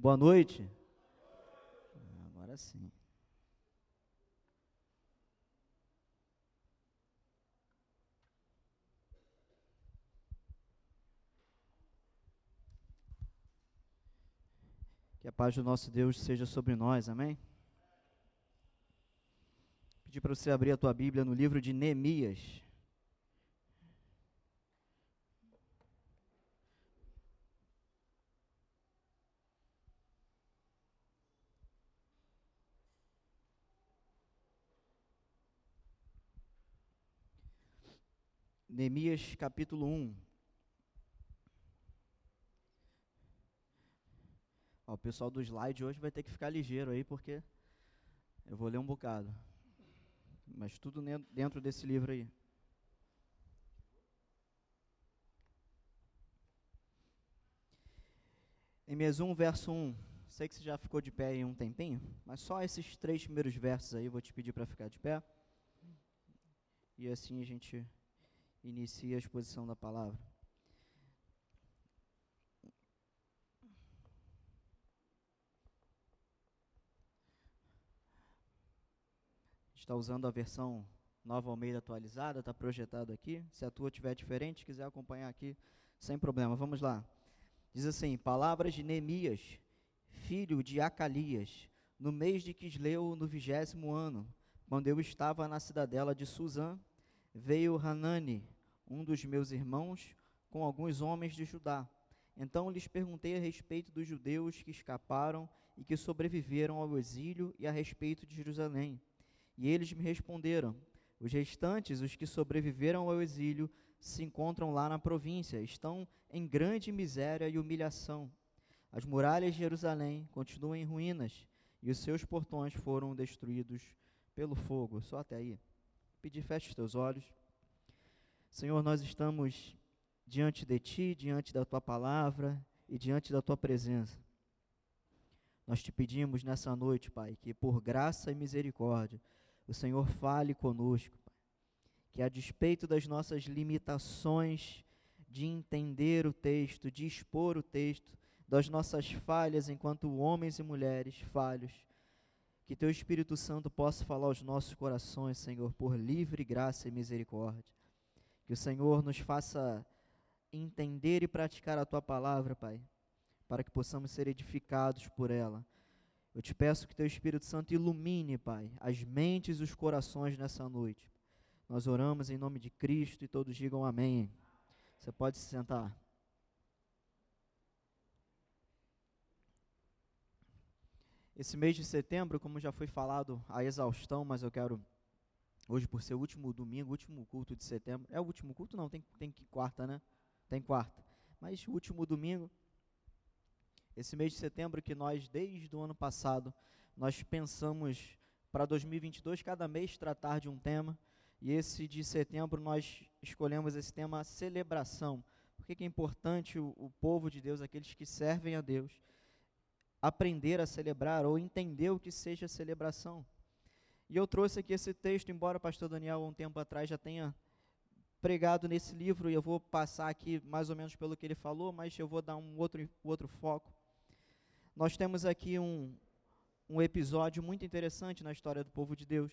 Boa noite. Agora sim. Que a paz do nosso Deus seja sobre nós, amém? Pedir para você abrir a tua Bíblia no livro de Neemias. Neemias capítulo 1. Ó, o pessoal do slide hoje vai ter que ficar ligeiro aí, porque eu vou ler um bocado. Mas tudo dentro desse livro aí. Neemias 1, verso 1. Sei que você já ficou de pé em um tempinho, mas só esses três primeiros versos aí eu vou te pedir para ficar de pé. E assim a gente inicia a exposição da palavra. Está usando a versão Nova Almeida atualizada, está projetado aqui. Se a tua tiver diferente, quiser acompanhar aqui, sem problema. Vamos lá. Diz assim: Palavras de Neemias, filho de Acalias, no mês de Quisleu, no vigésimo ano, quando eu estava na cidadela de Suzã, veio Hanani, um dos meus irmãos, com alguns homens de Judá. Então lhes perguntei a respeito dos judeus que escaparam e que sobreviveram ao exílio e a respeito de Jerusalém. E eles me responderam: Os restantes, os que sobreviveram ao exílio, se encontram lá na província, estão em grande miséria e humilhação. As muralhas de Jerusalém continuam em ruínas e os seus portões foram destruídos pelo fogo. Só até aí. Pedir feche os teus olhos. Senhor, nós estamos diante de Ti, diante da Tua palavra e diante da Tua presença. Nós te pedimos nessa noite, Pai, que por graça e misericórdia o Senhor fale conosco, Pai. Que a despeito das nossas limitações de entender o texto, de expor o texto, das nossas falhas enquanto homens e mulheres falhos, que Teu Espírito Santo possa falar aos nossos corações, Senhor, por livre graça e misericórdia. Que o Senhor nos faça entender e praticar a tua palavra, Pai, para que possamos ser edificados por ela. Eu te peço que teu Espírito Santo ilumine, Pai, as mentes e os corações nessa noite. Nós oramos em nome de Cristo e todos digam amém. Você pode se sentar. Esse mês de setembro, como já foi falado a exaustão, mas eu quero Hoje, por ser o último domingo, último culto de setembro. É o último culto? Não, tem, tem quarta, né? Tem quarta. Mas o último domingo, esse mês de setembro que nós, desde o ano passado, nós pensamos para 2022, cada mês tratar de um tema. E esse de setembro nós escolhemos esse tema celebração. Por que é importante o, o povo de Deus, aqueles que servem a Deus, aprender a celebrar ou entender o que seja celebração? E eu trouxe aqui esse texto, embora o pastor Daniel, um tempo atrás, já tenha pregado nesse livro, e eu vou passar aqui mais ou menos pelo que ele falou, mas eu vou dar um outro, outro foco. Nós temos aqui um, um episódio muito interessante na história do povo de Deus.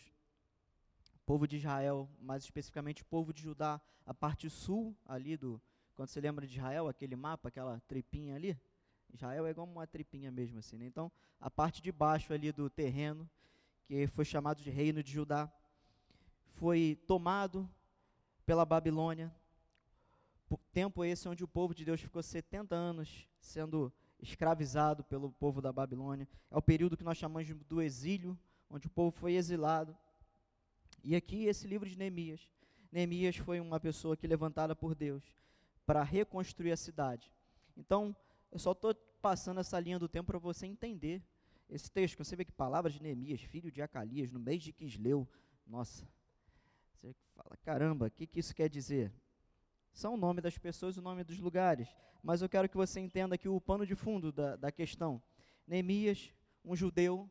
O povo de Israel, mais especificamente o povo de Judá, a parte sul ali do. Quando você lembra de Israel, aquele mapa, aquela tripinha ali, Israel é igual uma tripinha mesmo assim, né? Então, a parte de baixo ali do terreno que foi chamado de Reino de Judá, foi tomado pela Babilônia. Tempo esse onde o povo de Deus ficou 70 anos sendo escravizado pelo povo da Babilônia. É o período que nós chamamos do exílio, onde o povo foi exilado. E aqui esse livro de Neemias. Neemias foi uma pessoa que levantada por Deus para reconstruir a cidade. Então, eu só estou passando essa linha do tempo para você entender esse texto, você vê que palavras de Neemias, filho de Acalias, no mês de Quisleu, nossa, você fala, caramba, o que, que isso quer dizer? São o nome das pessoas e o nome dos lugares, mas eu quero que você entenda aqui o pano de fundo da, da questão. Neemias, um judeu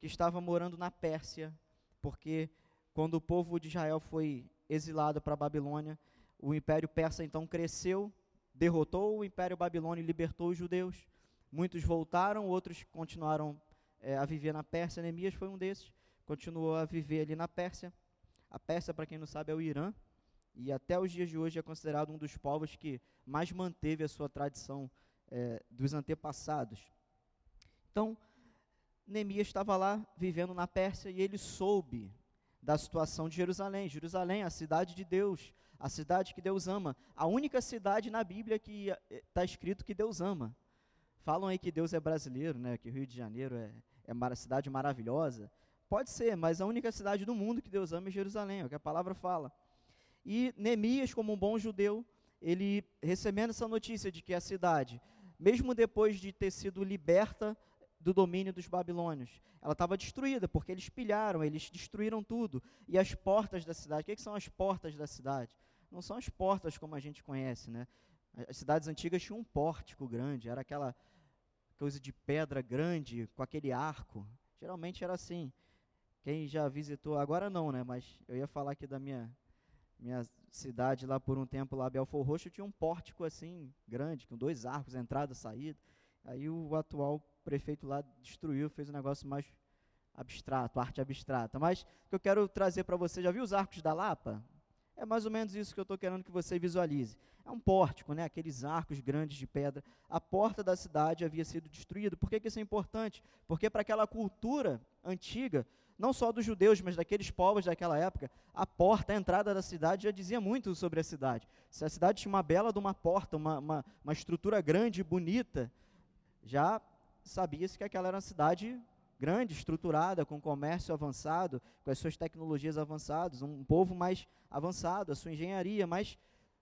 que estava morando na Pérsia, porque quando o povo de Israel foi exilado para a Babilônia, o Império Persa então cresceu, derrotou o Império Babilônio e libertou os judeus. muitos voltaram, outros continuaram é, a viver na Pérsia. Neemias foi um desses, continuou a viver ali na Pérsia. A Pérsia, para quem não sabe, é o Irã, e até os dias de hoje é considerado um dos povos que mais manteve a sua tradição é, dos antepassados. Então, Neemias estava lá vivendo na Pérsia e ele soube da situação de Jerusalém. Jerusalém, a cidade de Deus, a cidade que Deus ama, a única cidade na Bíblia que está eh, escrito que Deus ama. Falam aí que Deus é brasileiro, né? Que o Rio de Janeiro é, é uma cidade maravilhosa. Pode ser, mas a única cidade do mundo que Deus ama é Jerusalém, é o que a palavra fala. E Neemias, como um bom judeu, ele recebendo essa notícia de que a cidade, mesmo depois de ter sido liberta do domínio dos babilônios, ela estava destruída, porque eles pilharam, eles destruíram tudo. E as portas da cidade, o que, que são as portas da cidade? Não são as portas como a gente conhece, né? As cidades antigas tinham um pórtico grande, era aquela coisa de pedra grande, com aquele arco. Geralmente era assim. Quem já visitou, agora não, né? Mas eu ia falar aqui da minha minha cidade lá por um tempo, lá Belfor Roxo, tinha um pórtico assim, grande, com dois arcos, entrada saída. Aí o atual prefeito lá destruiu, fez um negócio mais abstrato, arte abstrata. Mas o que eu quero trazer para você, já viu os arcos da Lapa? É mais ou menos isso que eu estou querendo que você visualize. É um pórtico, né? aqueles arcos grandes de pedra. A porta da cidade havia sido destruída. Por que, que isso é importante? Porque para aquela cultura antiga, não só dos judeus, mas daqueles povos daquela época, a porta, a entrada da cidade já dizia muito sobre a cidade. Se a cidade tinha uma bela de uma porta, uma, uma, uma estrutura grande, bonita, já sabia-se que aquela era uma cidade grande, estruturada, com comércio avançado, com as suas tecnologias avançadas, um povo mais avançado, a sua engenharia, mas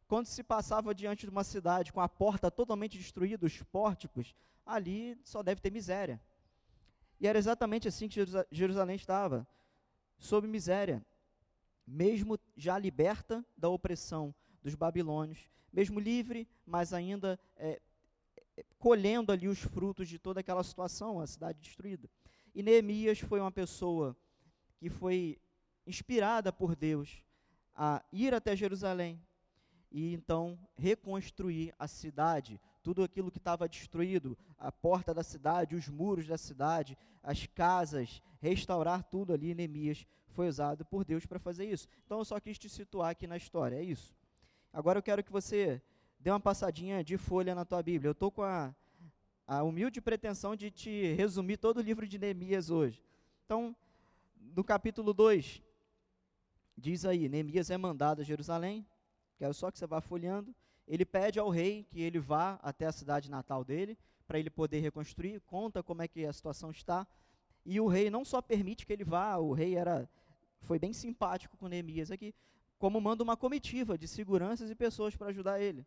quando se passava diante de uma cidade com a porta totalmente destruída, os pórticos, ali só deve ter miséria. E era exatamente assim que Jerusalém estava, sob miséria, mesmo já liberta da opressão dos babilônios, mesmo livre, mas ainda é, é, colhendo ali os frutos de toda aquela situação, a cidade destruída. E Neemias foi uma pessoa que foi inspirada por Deus a ir até Jerusalém e então reconstruir a cidade, tudo aquilo que estava destruído, a porta da cidade, os muros da cidade, as casas, restaurar tudo ali. Neemias foi usado por Deus para fazer isso. Então eu só quis te situar aqui na história, é isso. Agora eu quero que você dê uma passadinha de folha na tua Bíblia. Eu estou com a, a humilde pretensão de te resumir todo o livro de Neemias hoje. Então, no capítulo 2, diz aí: Neemias é mandado a Jerusalém. Quero só que você vá folheando ele pede ao rei que ele vá até a cidade natal dele, para ele poder reconstruir, conta como é que a situação está, e o rei não só permite que ele vá, o rei era foi bem simpático com Neemias aqui, como manda uma comitiva de seguranças e pessoas para ajudar ele.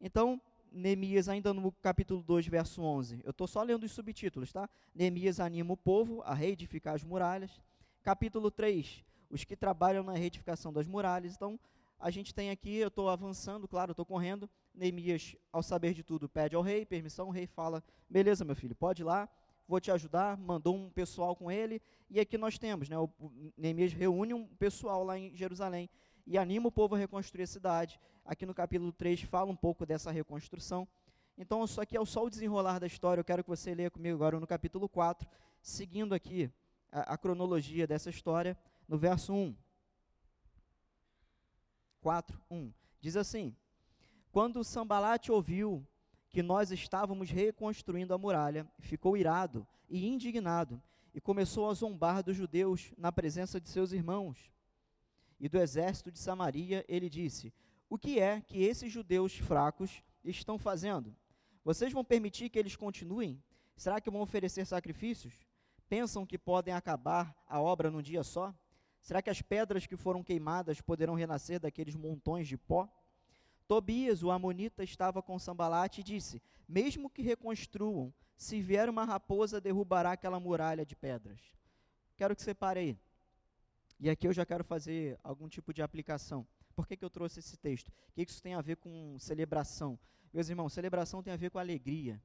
Então, Neemias, ainda no capítulo 2, verso 11, eu estou só lendo os subtítulos, tá? Neemias anima o povo a reedificar as muralhas. Capítulo 3, os que trabalham na reedificação das muralhas. Então, a gente tem aqui, eu estou avançando, claro, estou correndo. Neemias, ao saber de tudo, pede ao rei permissão. O rei fala: beleza, meu filho, pode ir lá, vou te ajudar. Mandou um pessoal com ele. E aqui nós temos, né, o Neemias reúne um pessoal lá em Jerusalém e anima o povo a reconstruir a cidade. Aqui no capítulo 3 fala um pouco dessa reconstrução. Então, isso aqui é só o desenrolar da história. Eu quero que você leia comigo agora no capítulo 4, seguindo aqui a, a cronologia dessa história, no verso 1. 4, 1. Diz assim: Quando Sambalate ouviu que nós estávamos reconstruindo a muralha, ficou irado e indignado e começou a zombar dos judeus na presença de seus irmãos. E do exército de Samaria ele disse: O que é que esses judeus fracos estão fazendo? Vocês vão permitir que eles continuem? Será que vão oferecer sacrifícios? Pensam que podem acabar a obra num dia só? Será que as pedras que foram queimadas poderão renascer daqueles montões de pó? Tobias, o amonita, estava com Sambalate e disse: Mesmo que reconstruam, se vier uma raposa, derrubará aquela muralha de pedras. Quero que você pare aí. E aqui eu já quero fazer algum tipo de aplicação. Por que, que eu trouxe esse texto? O que isso tem a ver com celebração? Meus irmãos, celebração tem a ver com alegria.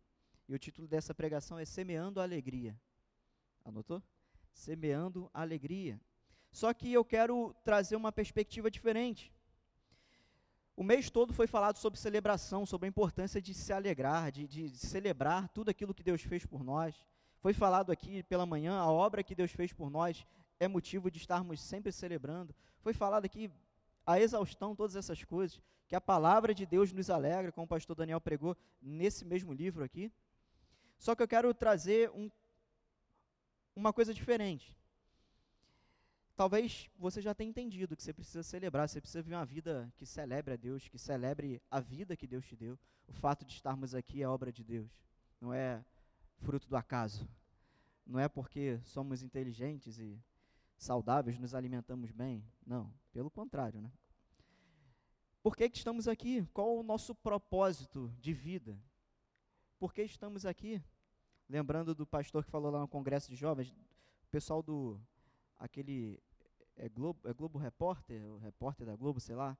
E o título dessa pregação é Semeando a Alegria. Anotou? Semeando a Alegria. Só que eu quero trazer uma perspectiva diferente. O mês todo foi falado sobre celebração, sobre a importância de se alegrar, de, de, celebrar tudo aquilo que Deus fez por nós. Foi falado aqui pela manhã, a obra que Deus fez por nós é motivo de estarmos sempre celebrando. Foi falado aqui a exaustão, todas essas coisas, que a palavra de Deus nos alegra, como o pastor Daniel pregou nesse mesmo livro aqui. Só que eu quero trazer um, uma coisa diferente. Talvez você já tenha entendido que você precisa celebrar, você precisa viver uma vida que celebre a Deus, que celebre a vida que Deus te deu. O fato de estarmos aqui é obra de Deus, não é fruto do acaso. Não é porque somos inteligentes e saudáveis, nos alimentamos bem. Não, pelo contrário, né? Por que, que estamos aqui? Qual o nosso propósito de vida? Por que estamos aqui? Lembrando do pastor que falou lá no congresso de jovens, o pessoal do aquele é Globo, é Globo Repórter, o repórter da Globo, sei lá.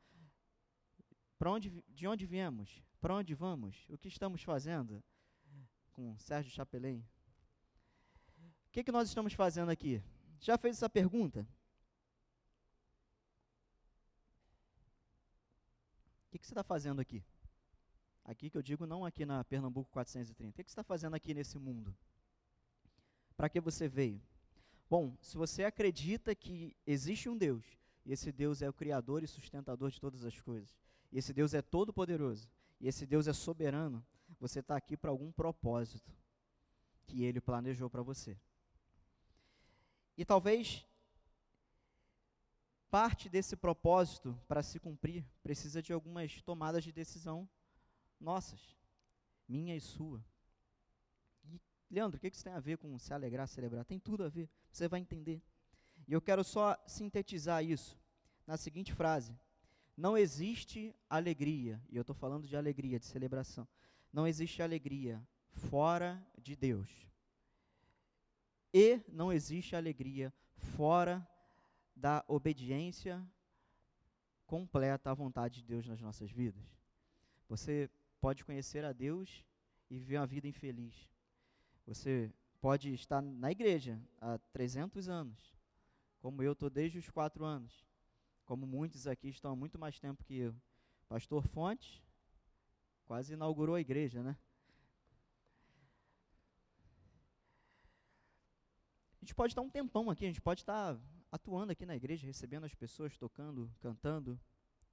Para onde, de onde viemos? Para onde vamos? O que estamos fazendo? Com Sérgio Chapelin. O que, que nós estamos fazendo aqui? Já fez essa pergunta? O que, que você está fazendo aqui? Aqui que eu digo, não aqui na Pernambuco 430. O que, que você está fazendo aqui nesse mundo? Para que você veio? Bom, se você acredita que existe um Deus, e esse Deus é o Criador e sustentador de todas as coisas, e esse Deus é todo-poderoso, e esse Deus é soberano, você está aqui para algum propósito que ele planejou para você. E talvez parte desse propósito para se cumprir precisa de algumas tomadas de decisão nossas, minha e sua. Leandro, o que isso tem a ver com se alegrar, celebrar? Tem tudo a ver, você vai entender. E eu quero só sintetizar isso na seguinte frase: Não existe alegria, e eu estou falando de alegria, de celebração. Não existe alegria fora de Deus. E não existe alegria fora da obediência completa à vontade de Deus nas nossas vidas. Você pode conhecer a Deus e viver uma vida infeliz. Você pode estar na igreja há 300 anos, como eu estou desde os quatro anos, como muitos aqui estão há muito mais tempo que eu. Pastor Fontes quase inaugurou a igreja, né? A gente pode estar um tempão aqui, a gente pode estar atuando aqui na igreja, recebendo as pessoas, tocando, cantando,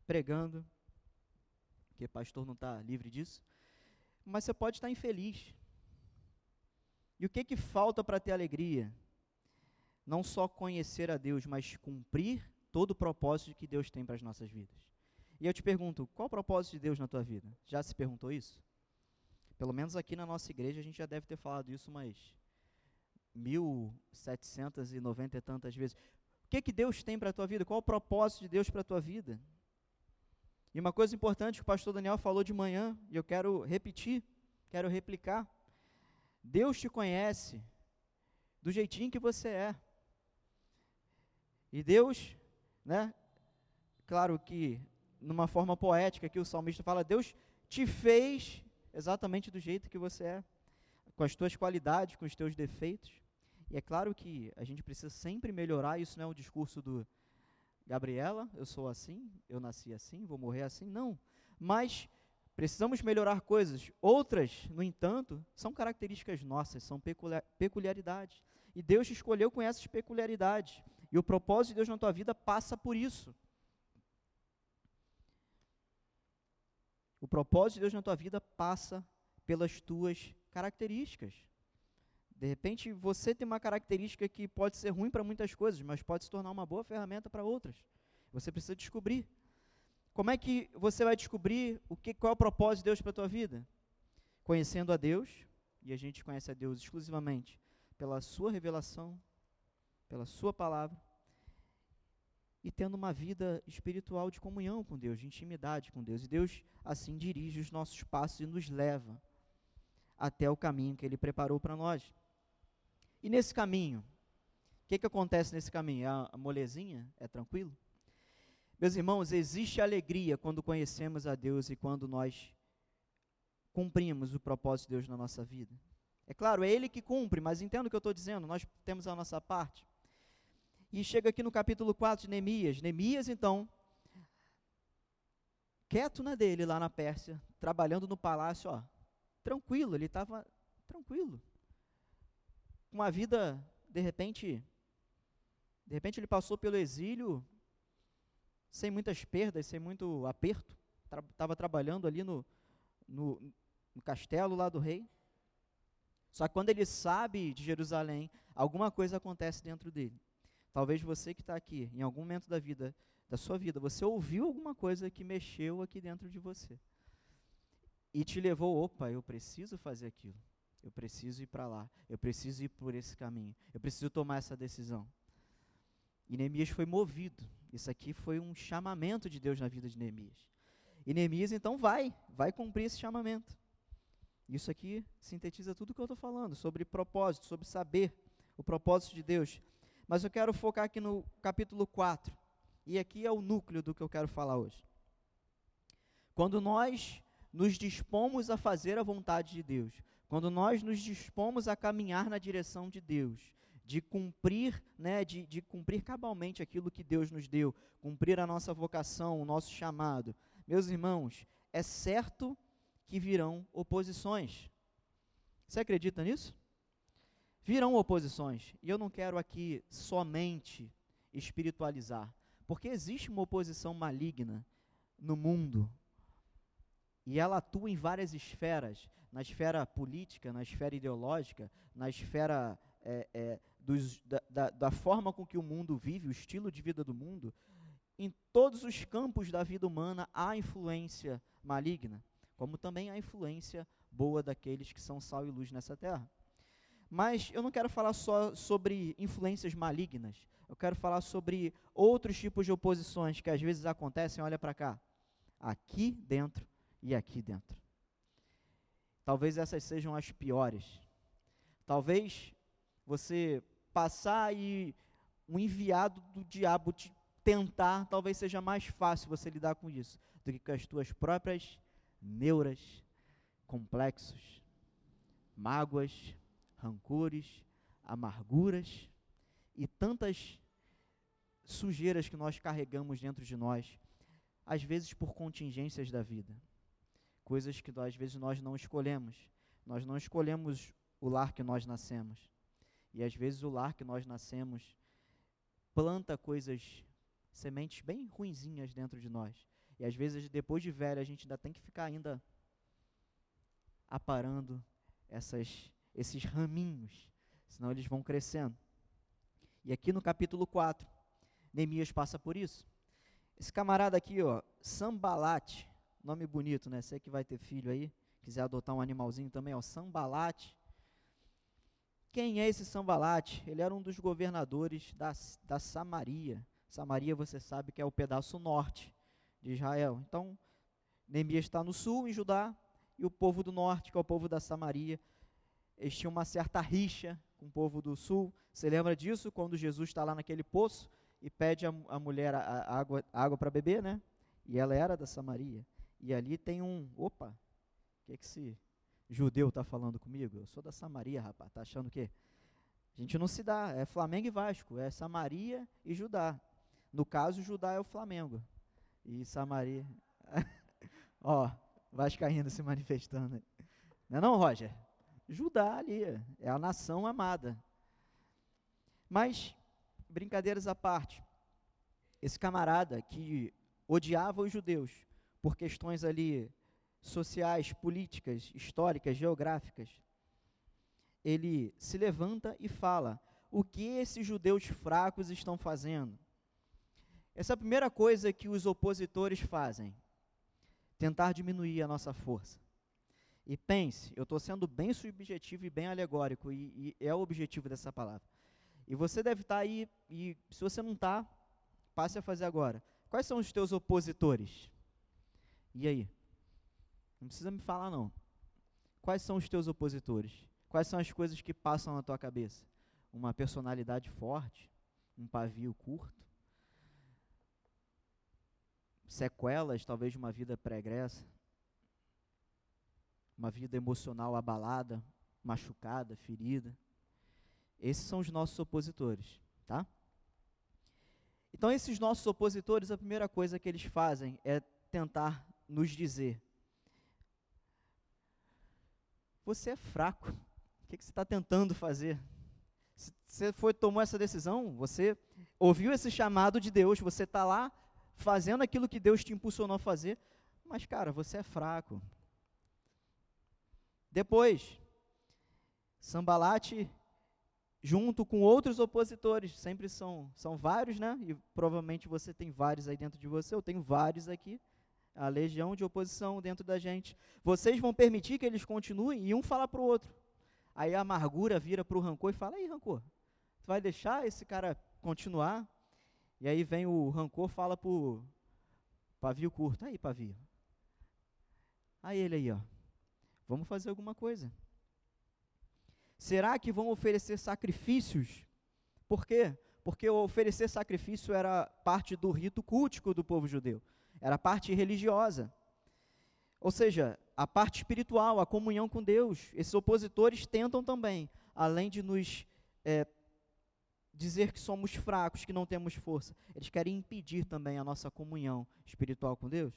pregando, porque pastor não está livre disso, mas você pode estar infeliz, e o que que falta para ter alegria? Não só conhecer a Deus, mas cumprir todo o propósito que Deus tem para as nossas vidas. E eu te pergunto, qual o propósito de Deus na tua vida? Já se perguntou isso? Pelo menos aqui na nossa igreja a gente já deve ter falado isso umas mil setecentas e noventa e tantas vezes. O que que Deus tem para a tua vida? Qual o propósito de Deus para a tua vida? E uma coisa importante que o pastor Daniel falou de manhã, e eu quero repetir, quero replicar. Deus te conhece do jeitinho que você é. E Deus, né? Claro que numa forma poética que o salmista fala, Deus te fez exatamente do jeito que você é, com as tuas qualidades, com os teus defeitos. E é claro que a gente precisa sempre melhorar, isso não é um discurso do Gabriela, eu sou assim, eu nasci assim, vou morrer assim, não. Mas Precisamos melhorar coisas. Outras, no entanto, são características nossas, são peculiaridades. E Deus te escolheu com essas peculiaridades. E o propósito de Deus na tua vida passa por isso. O propósito de Deus na tua vida passa pelas tuas características. De repente, você tem uma característica que pode ser ruim para muitas coisas, mas pode se tornar uma boa ferramenta para outras. Você precisa descobrir. Como é que você vai descobrir o que, qual é o propósito de Deus para a tua vida? Conhecendo a Deus, e a gente conhece a Deus exclusivamente pela sua revelação, pela sua palavra, e tendo uma vida espiritual de comunhão com Deus, de intimidade com Deus. E Deus assim dirige os nossos passos e nos leva até o caminho que Ele preparou para nós. E nesse caminho, o que, que acontece nesse caminho? É a molezinha? É tranquilo? Meus irmãos, existe alegria quando conhecemos a Deus e quando nós cumprimos o propósito de Deus na nossa vida. É claro, é Ele que cumpre, mas entendo o que eu estou dizendo, nós temos a nossa parte. E chega aqui no capítulo 4 de Neemias. Neemias, então, quieto na dele lá na Pérsia, trabalhando no palácio, ó, tranquilo, ele estava tranquilo. Com uma vida, de repente, de repente ele passou pelo exílio sem muitas perdas, sem muito aperto. Estava tra trabalhando ali no, no, no castelo lá do rei. Só que quando ele sabe de Jerusalém, alguma coisa acontece dentro dele. Talvez você que está aqui, em algum momento da vida, da sua vida, você ouviu alguma coisa que mexeu aqui dentro de você. E te levou, opa, eu preciso fazer aquilo. Eu preciso ir para lá. Eu preciso ir por esse caminho. Eu preciso tomar essa decisão. E Neemias foi movido. Isso aqui foi um chamamento de Deus na vida de Neemias. E Neemias então vai, vai cumprir esse chamamento. Isso aqui sintetiza tudo o que eu estou falando, sobre propósito, sobre saber o propósito de Deus. Mas eu quero focar aqui no capítulo 4. E aqui é o núcleo do que eu quero falar hoje. Quando nós nos dispomos a fazer a vontade de Deus, quando nós nos dispomos a caminhar na direção de Deus, de cumprir, né, de, de cumprir cabalmente aquilo que Deus nos deu, cumprir a nossa vocação, o nosso chamado, meus irmãos, é certo que virão oposições. Você acredita nisso? Virão oposições. E eu não quero aqui somente espiritualizar, porque existe uma oposição maligna no mundo. E ela atua em várias esferas, na esfera política, na esfera ideológica, na esfera é, é, dos, da, da, da forma com que o mundo vive, o estilo de vida do mundo. Em todos os campos da vida humana há influência maligna como também a influência boa daqueles que são sal e luz nessa terra. Mas eu não quero falar só sobre influências malignas, eu quero falar sobre outros tipos de oposições que às vezes acontecem, olha para cá, aqui dentro e aqui dentro. Talvez essas sejam as piores. Talvez você passar e um enviado do diabo te tentar, talvez seja mais fácil você lidar com isso do que com as tuas próprias neuras, complexos, mágoas, rancores, amarguras e tantas sujeiras que nós carregamos dentro de nós, às vezes por contingências da vida, coisas que às vezes nós não escolhemos. Nós não escolhemos o lar que nós nascemos. E às vezes o lar que nós nascemos planta coisas, sementes bem ruinzinhas dentro de nós. E às vezes, depois de velho, a gente ainda tem que ficar ainda aparando essas, esses raminhos, senão eles vão crescendo. E aqui no capítulo 4, Neemias passa por isso. Esse camarada aqui, ó, Sambalate, nome bonito, né? Você que vai ter filho aí, quiser adotar um animalzinho também, ó, Sambalate. Quem é esse Sambalate? Ele era um dos governadores da, da Samaria. Samaria, você sabe que é o pedaço norte de Israel. Então, Neemias está no sul, em Judá, e o povo do norte, que é o povo da Samaria, eles tinham uma certa rixa com o povo do sul. Você lembra disso quando Jesus está lá naquele poço e pede a, a mulher a, a água, água para beber, né? E ela era da Samaria. E ali tem um. Opa, o que, que esse judeu está falando comigo? Eu sou da Samaria, rapaz. Está achando o quê? A gente não se dá. É Flamengo e Vasco. É Samaria e Judá. No caso, Judá é o Flamengo e Samaria. Ó, Vascaíno se manifestando. Não é não, Roger? Judá ali, é a nação amada. Mas, brincadeiras à parte, esse camarada que odiava os judeus por questões ali sociais, políticas, históricas, geográficas, ele se levanta e fala: o que esses judeus fracos estão fazendo? Essa é a primeira coisa que os opositores fazem: tentar diminuir a nossa força. E pense, eu estou sendo bem subjetivo e bem alegórico, e, e, é o objetivo dessa palavra. E você deve estar tá aí, e se você não está, passe a fazer agora. Quais são os teus opositores? E aí? Não precisa me falar, não. Quais são os teus opositores? Quais são as coisas que passam na tua cabeça? Uma personalidade forte? Um pavio curto? sequelas, talvez, de uma vida pregressa, uma vida emocional abalada, machucada, ferida. Esses são os nossos opositores, tá? Então, esses nossos opositores, a primeira coisa que eles fazem é tentar nos dizer: Você é fraco. O que, que você está tentando fazer? Você foi, tomou essa decisão, você ouviu esse chamado de Deus, você está lá fazendo aquilo que Deus te impulsionou a fazer, mas, cara, você é fraco. Depois, Sambalate, junto com outros opositores, sempre são, são vários, né? E provavelmente você tem vários aí dentro de você, eu tenho vários aqui a legião de oposição dentro da gente. Vocês vão permitir que eles continuem e um fala para o outro. Aí a amargura vira para o rancor e fala: aí, rancor, tu vai deixar esse cara continuar? E aí vem o rancor fala para o pavio curto: aí, pavio. Aí ele aí, ó. Vamos fazer alguma coisa. Será que vão oferecer sacrifícios? Por quê? Porque oferecer sacrifício era parte do rito cultico do povo judeu era a parte religiosa. Ou seja, a parte espiritual, a comunhão com Deus. Esses opositores tentam também, além de nos é, dizer que somos fracos, que não temos força, eles querem impedir também a nossa comunhão espiritual com Deus.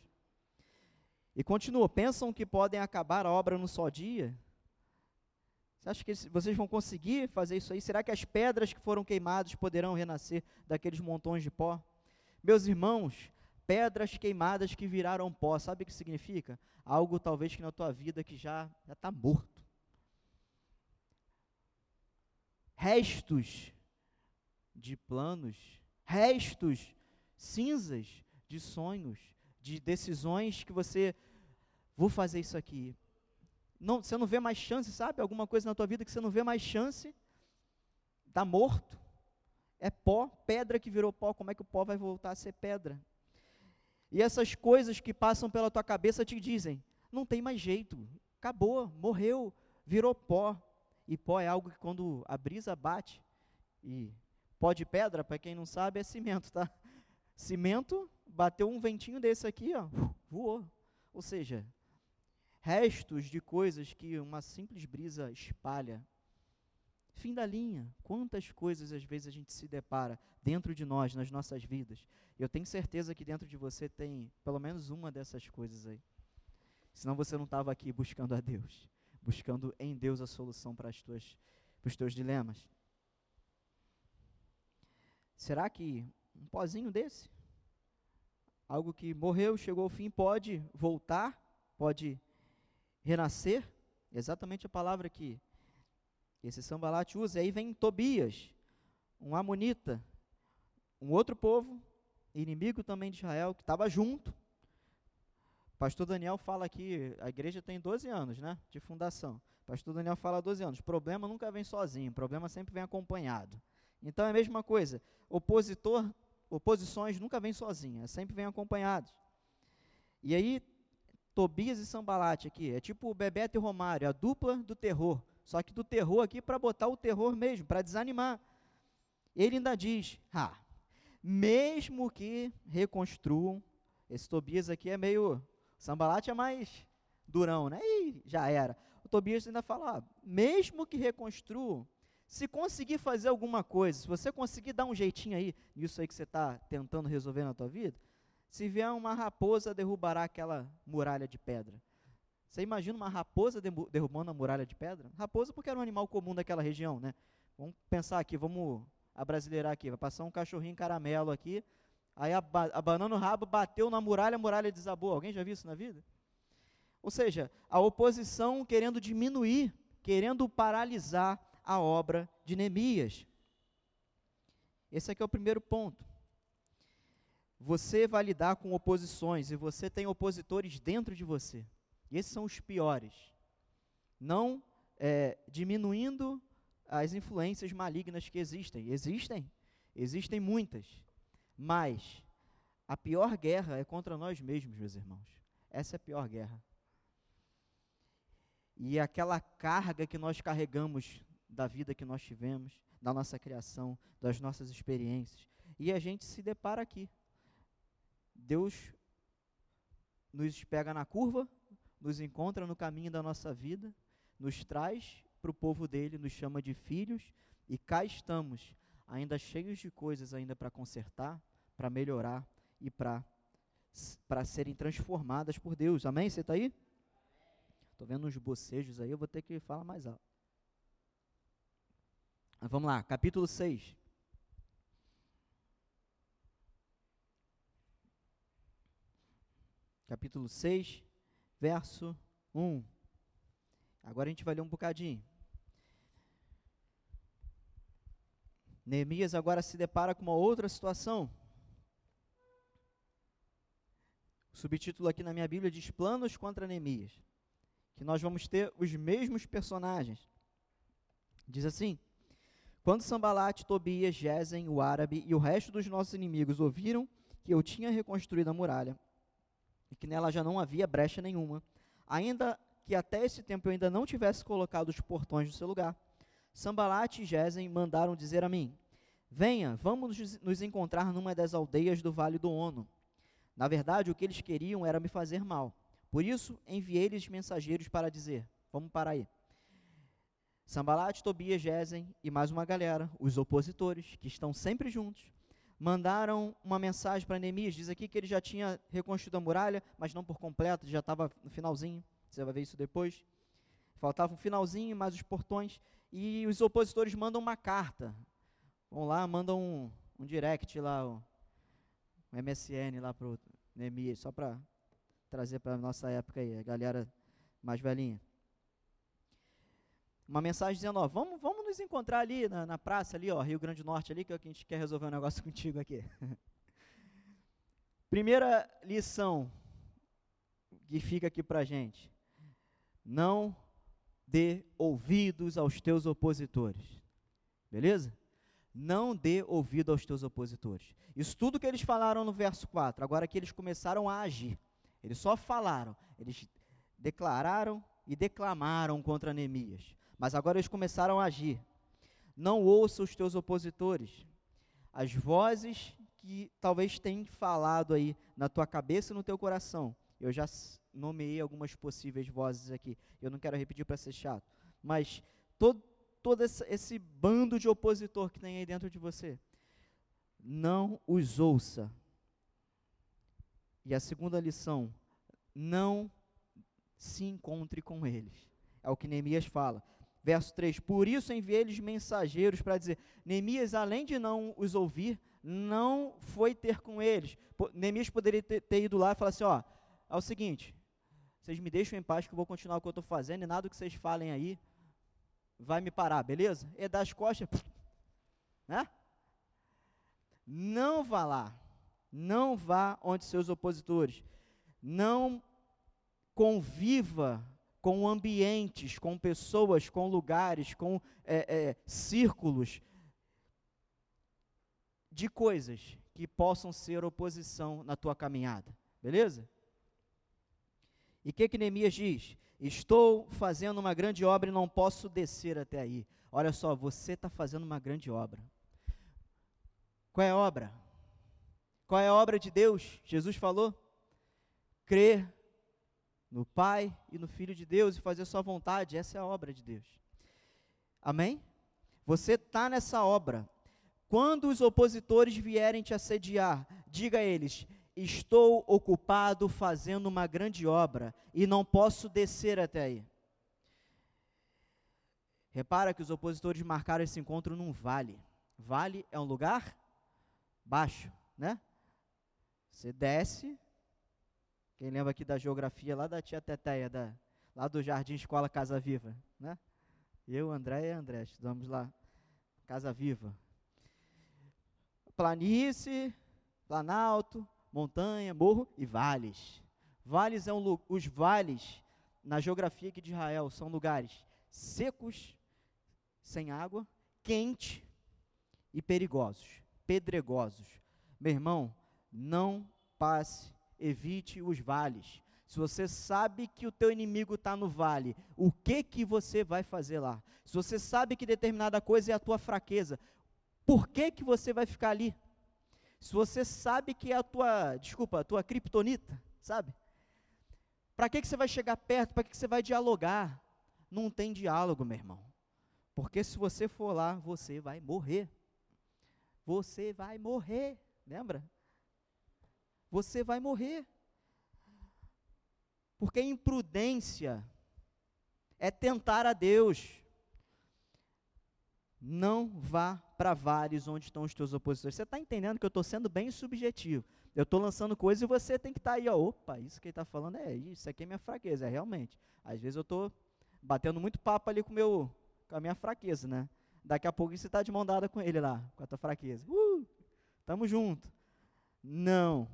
E continua, pensam que podem acabar a obra num só dia? Você acha que vocês vão conseguir fazer isso aí? Será que as pedras que foram queimadas poderão renascer daqueles montões de pó? Meus irmãos, pedras queimadas que viraram pó. Sabe o que significa? Algo talvez que na tua vida que já está morto. Restos de planos, restos, cinzas de sonhos, de decisões que você vou fazer isso aqui. Não, você não vê mais chance, sabe? Alguma coisa na tua vida que você não vê mais chance. Está morto. É pó, pedra que virou pó. Como é que o pó vai voltar a ser pedra? E essas coisas que passam pela tua cabeça te dizem: não tem mais jeito, acabou, morreu, virou pó. E pó é algo que quando a brisa bate, e pó de pedra, para quem não sabe, é cimento, tá? Cimento, bateu um ventinho desse aqui, ó, voou. Ou seja, restos de coisas que uma simples brisa espalha. Fim da linha. Quantas coisas às vezes a gente se depara dentro de nós, nas nossas vidas, eu tenho certeza que dentro de você tem pelo menos uma dessas coisas aí. Senão você não estava aqui buscando a Deus, buscando em Deus a solução para, os teus dilemas. Será que um pozinho desse, algo que morreu, chegou ao fim, pode voltar, pode renascer? Exatamente a palavra que esse Sambalat usa. Aí vem Tobias, um amonita, um outro povo inimigo também de Israel, que estava junto. Pastor Daniel fala que a igreja tem 12 anos, né, de fundação. Pastor Daniel fala 12 anos. Problema nunca vem sozinho, problema sempre vem acompanhado. Então é a mesma coisa. Opositor, oposições nunca vêm sozinhas, sempre vêm acompanhados. E aí Tobias e Sambalate aqui, é tipo o Bebeto e Romário, a dupla do terror. Só que do terror aqui para botar o terror mesmo, para desanimar. Ele ainda diz: "Ah, mesmo que reconstruam. Esse Tobias aqui é meio. Sambalate é mais durão, né? E já era. O Tobias ainda fala: ah, mesmo que reconstruam, se conseguir fazer alguma coisa, se você conseguir dar um jeitinho aí nisso aí que você está tentando resolver na tua vida, se vier uma raposa derrubará aquela muralha de pedra. Você imagina uma raposa derrubando a muralha de pedra? Raposa porque era um animal comum daquela região, né? Vamos pensar aqui, vamos a brasileirar aqui. Vai passar um cachorrinho caramelo aqui. Aí abanando o rabo, bateu na muralha, a muralha desabou. Alguém já viu isso na vida? Ou seja, a oposição querendo diminuir, querendo paralisar a obra de Neemias. Esse aqui é o primeiro ponto. Você vai lidar com oposições e você tem opositores dentro de você. E esses são os piores. Não é, diminuindo as influências malignas que existem. Existem, existem muitas, mas a pior guerra é contra nós mesmos, meus irmãos. Essa é a pior guerra. E aquela carga que nós carregamos da vida que nós tivemos, da nossa criação, das nossas experiências, e a gente se depara aqui. Deus nos pega na curva, nos encontra no caminho da nossa vida, nos traz para o povo dele, nos chama de filhos, e cá estamos, ainda cheios de coisas ainda para consertar, para melhorar e para para serem transformadas por Deus. Amém? Você está aí? Estou vendo uns bocejos aí, eu vou ter que falar mais alto. Mas vamos lá, capítulo 6. Capítulo 6, verso 1. Agora a gente vai ler um bocadinho. Neemias agora se depara com uma outra situação. O subtítulo aqui na minha Bíblia diz Planos contra Neemias. Que nós vamos ter os mesmos personagens. Diz assim: Quando Sambalate, Tobias, Gesem, o árabe e o resto dos nossos inimigos ouviram que eu tinha reconstruído a muralha e que nela já não havia brecha nenhuma, ainda que até esse tempo eu ainda não tivesse colocado os portões no seu lugar, Sambalate e Gesem mandaram dizer a mim: Venha, vamos nos encontrar numa das aldeias do Vale do Ono. Na verdade, o que eles queriam era me fazer mal. Por isso, enviei-lhes mensageiros para dizer: Vamos parar aí. Sambalate, Tobias, Gesem e mais uma galera, os opositores, que estão sempre juntos, mandaram uma mensagem para Neemias. Diz aqui que ele já tinha reconstruído a muralha, mas não por completo, já estava no finalzinho. Você vai ver isso depois. Faltava um finalzinho, mais os portões. E os opositores mandam uma carta. Vão lá, mandam um, um direct lá, um, MSN lá para o Neemias, só para trazer para a nossa época aí, a galera mais velhinha. Uma mensagem dizendo, ó, vamos, vamos nos encontrar ali na, na praça ali, ó, Rio Grande do Norte ali, que, é que a gente quer resolver um negócio contigo aqui. Primeira lição que fica aqui para gente. Não dê ouvidos aos teus opositores. Beleza? Não dê ouvido aos teus opositores. Isso tudo que eles falaram no verso 4, agora que eles começaram a agir. Eles só falaram, eles declararam e declamaram contra Neemias. Mas agora eles começaram a agir. Não ouça os teus opositores. As vozes que talvez tenham falado aí na tua cabeça e no teu coração. Eu já nomeei algumas possíveis vozes aqui. Eu não quero repetir para ser chato. Mas todo, todo esse, esse bando de opositor que tem aí dentro de você, não os ouça. E a segunda lição, não se encontre com eles. É o que Neemias fala. Verso 3: Por isso enviei-lhes mensageiros para dizer: Neemias, além de não os ouvir, não foi ter com eles. Neemias poderia ter, ter ido lá e falar assim: Ó, é o seguinte, vocês me deixam em paz que eu vou continuar o que eu estou fazendo e nada que vocês falem aí vai me parar, beleza? E das costas, né? Não vá lá, não vá onde seus opositores, não conviva com ambientes, com pessoas, com lugares, com é, é, círculos de coisas que possam ser oposição na tua caminhada, beleza? E o que, que Neemias diz? Estou fazendo uma grande obra e não posso descer até aí. Olha só, você está fazendo uma grande obra. Qual é a obra? Qual é a obra de Deus? Jesus falou: crer no Pai e no Filho de Deus e fazer Sua vontade. Essa é a obra de Deus. Amém? Você está nessa obra. Quando os opositores vierem te assediar, diga a eles: Estou ocupado fazendo uma grande obra e não posso descer até aí. Repara que os opositores marcaram esse encontro num vale. Vale é um lugar baixo, né? Você desce. Quem lembra aqui da geografia lá da tia Teteia, da, lá do Jardim Escola Casa Viva, né? Eu, André e André, estudamos lá Casa Viva. Planície, Planalto, montanha, morro e vales. Vales é um, os vales na geografia aqui de Israel são lugares secos, sem água, quente e perigosos, pedregosos. Meu irmão, não passe, evite os vales. Se você sabe que o teu inimigo está no vale, o que que você vai fazer lá? Se você sabe que determinada coisa é a tua fraqueza, por que que você vai ficar ali? se você sabe que é a tua, desculpa, a tua criptonita, sabe? Para que, que você vai chegar perto? Para que, que você vai dialogar? Não tem diálogo, meu irmão. Porque se você for lá, você vai morrer. Você vai morrer, lembra? Você vai morrer. Porque imprudência é tentar a Deus. Não vá para vales onde estão os teus opositores. Você está entendendo que eu estou sendo bem subjetivo. Eu estou lançando coisas e você tem que estar tá aí, ó, opa, isso que ele está falando é isso, aqui é minha fraqueza, é realmente. Às vezes eu estou batendo muito papo ali com, meu, com a minha fraqueza, né? Daqui a pouco você está de mão dada com ele lá, com a tua fraqueza. Uh, tamo junto. Não.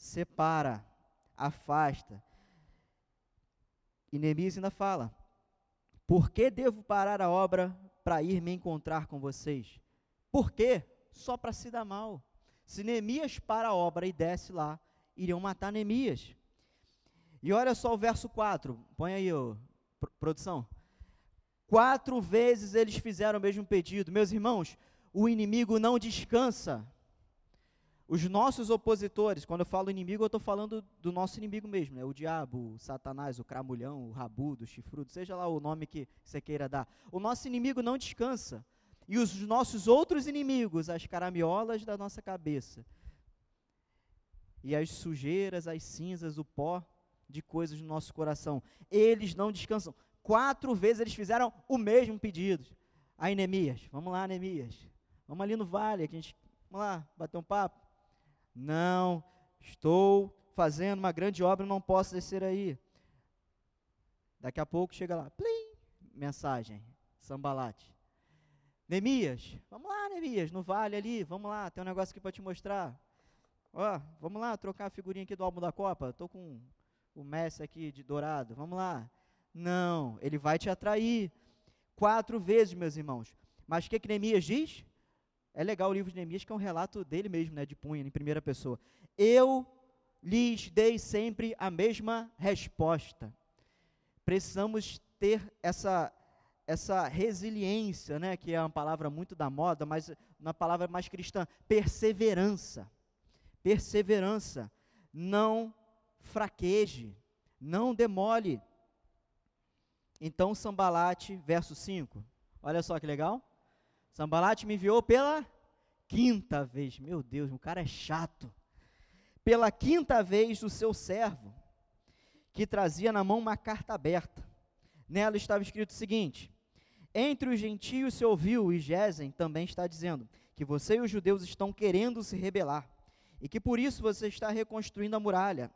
Separa, afasta. E Neemias ainda fala: Por que devo parar a obra para ir me encontrar com vocês? Por quê? Só para se dar mal. Se Neemias para a obra e desce lá, iriam matar Neemias. E olha só o verso 4. Põe aí, ô, produção. Quatro vezes eles fizeram o mesmo pedido. Meus irmãos, o inimigo não descansa. Os nossos opositores, quando eu falo inimigo, eu estou falando do nosso inimigo mesmo, né? o diabo, o satanás, o cramulhão, o rabudo, o chifrudo, seja lá o nome que você queira dar. O nosso inimigo não descansa. E os nossos outros inimigos, as caramiolas da nossa cabeça, e as sujeiras, as cinzas, o pó de coisas no nosso coração, eles não descansam. Quatro vezes eles fizeram o mesmo pedido. Aí, Neemias, vamos lá, Neemias. Vamos ali no vale, a gente, vamos lá, bater um papo. Não, estou fazendo uma grande obra, não posso descer aí. Daqui a pouco chega lá, plim, mensagem, sambalate. Neemias, vamos lá, Neemias, no vale ali, vamos lá, tem um negócio aqui para te mostrar. Ó, vamos lá, trocar a figurinha aqui do álbum da Copa. Estou com o Messi aqui de dourado, vamos lá. Não, ele vai te atrair. Quatro vezes, meus irmãos. Mas o que, que Neemias diz? É legal o livro de Neemias, que é um relato dele mesmo, né, de punho, em primeira pessoa. Eu lhes dei sempre a mesma resposta. Precisamos ter essa essa resiliência, né, que é uma palavra muito da moda, mas uma palavra mais cristã, perseverança. Perseverança. Não fraqueje, não demole. Então, Sambalate, verso 5. Olha só que legal. Sambalate me enviou pela quinta vez. Meu Deus, o cara é chato. Pela quinta vez o seu servo, que trazia na mão uma carta aberta. Nela estava escrito o seguinte: Entre os gentios se ouviu, e Gesem também está dizendo, que você e os judeus estão querendo se rebelar, e que por isso você está reconstruindo a muralha.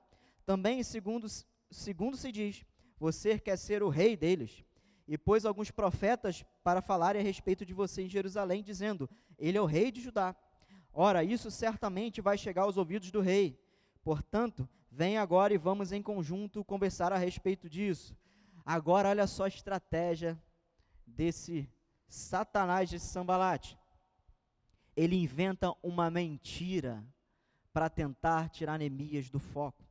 Também, segundo, segundo se diz, você quer ser o rei deles e pôs alguns profetas para falarem a respeito de você em Jerusalém, dizendo: Ele é o rei de Judá. Ora, isso certamente vai chegar aos ouvidos do rei. Portanto, vem agora e vamos em conjunto conversar a respeito disso. Agora, olha só a estratégia desse Satanás de Sambalate. Ele inventa uma mentira para tentar tirar Neemias do foco.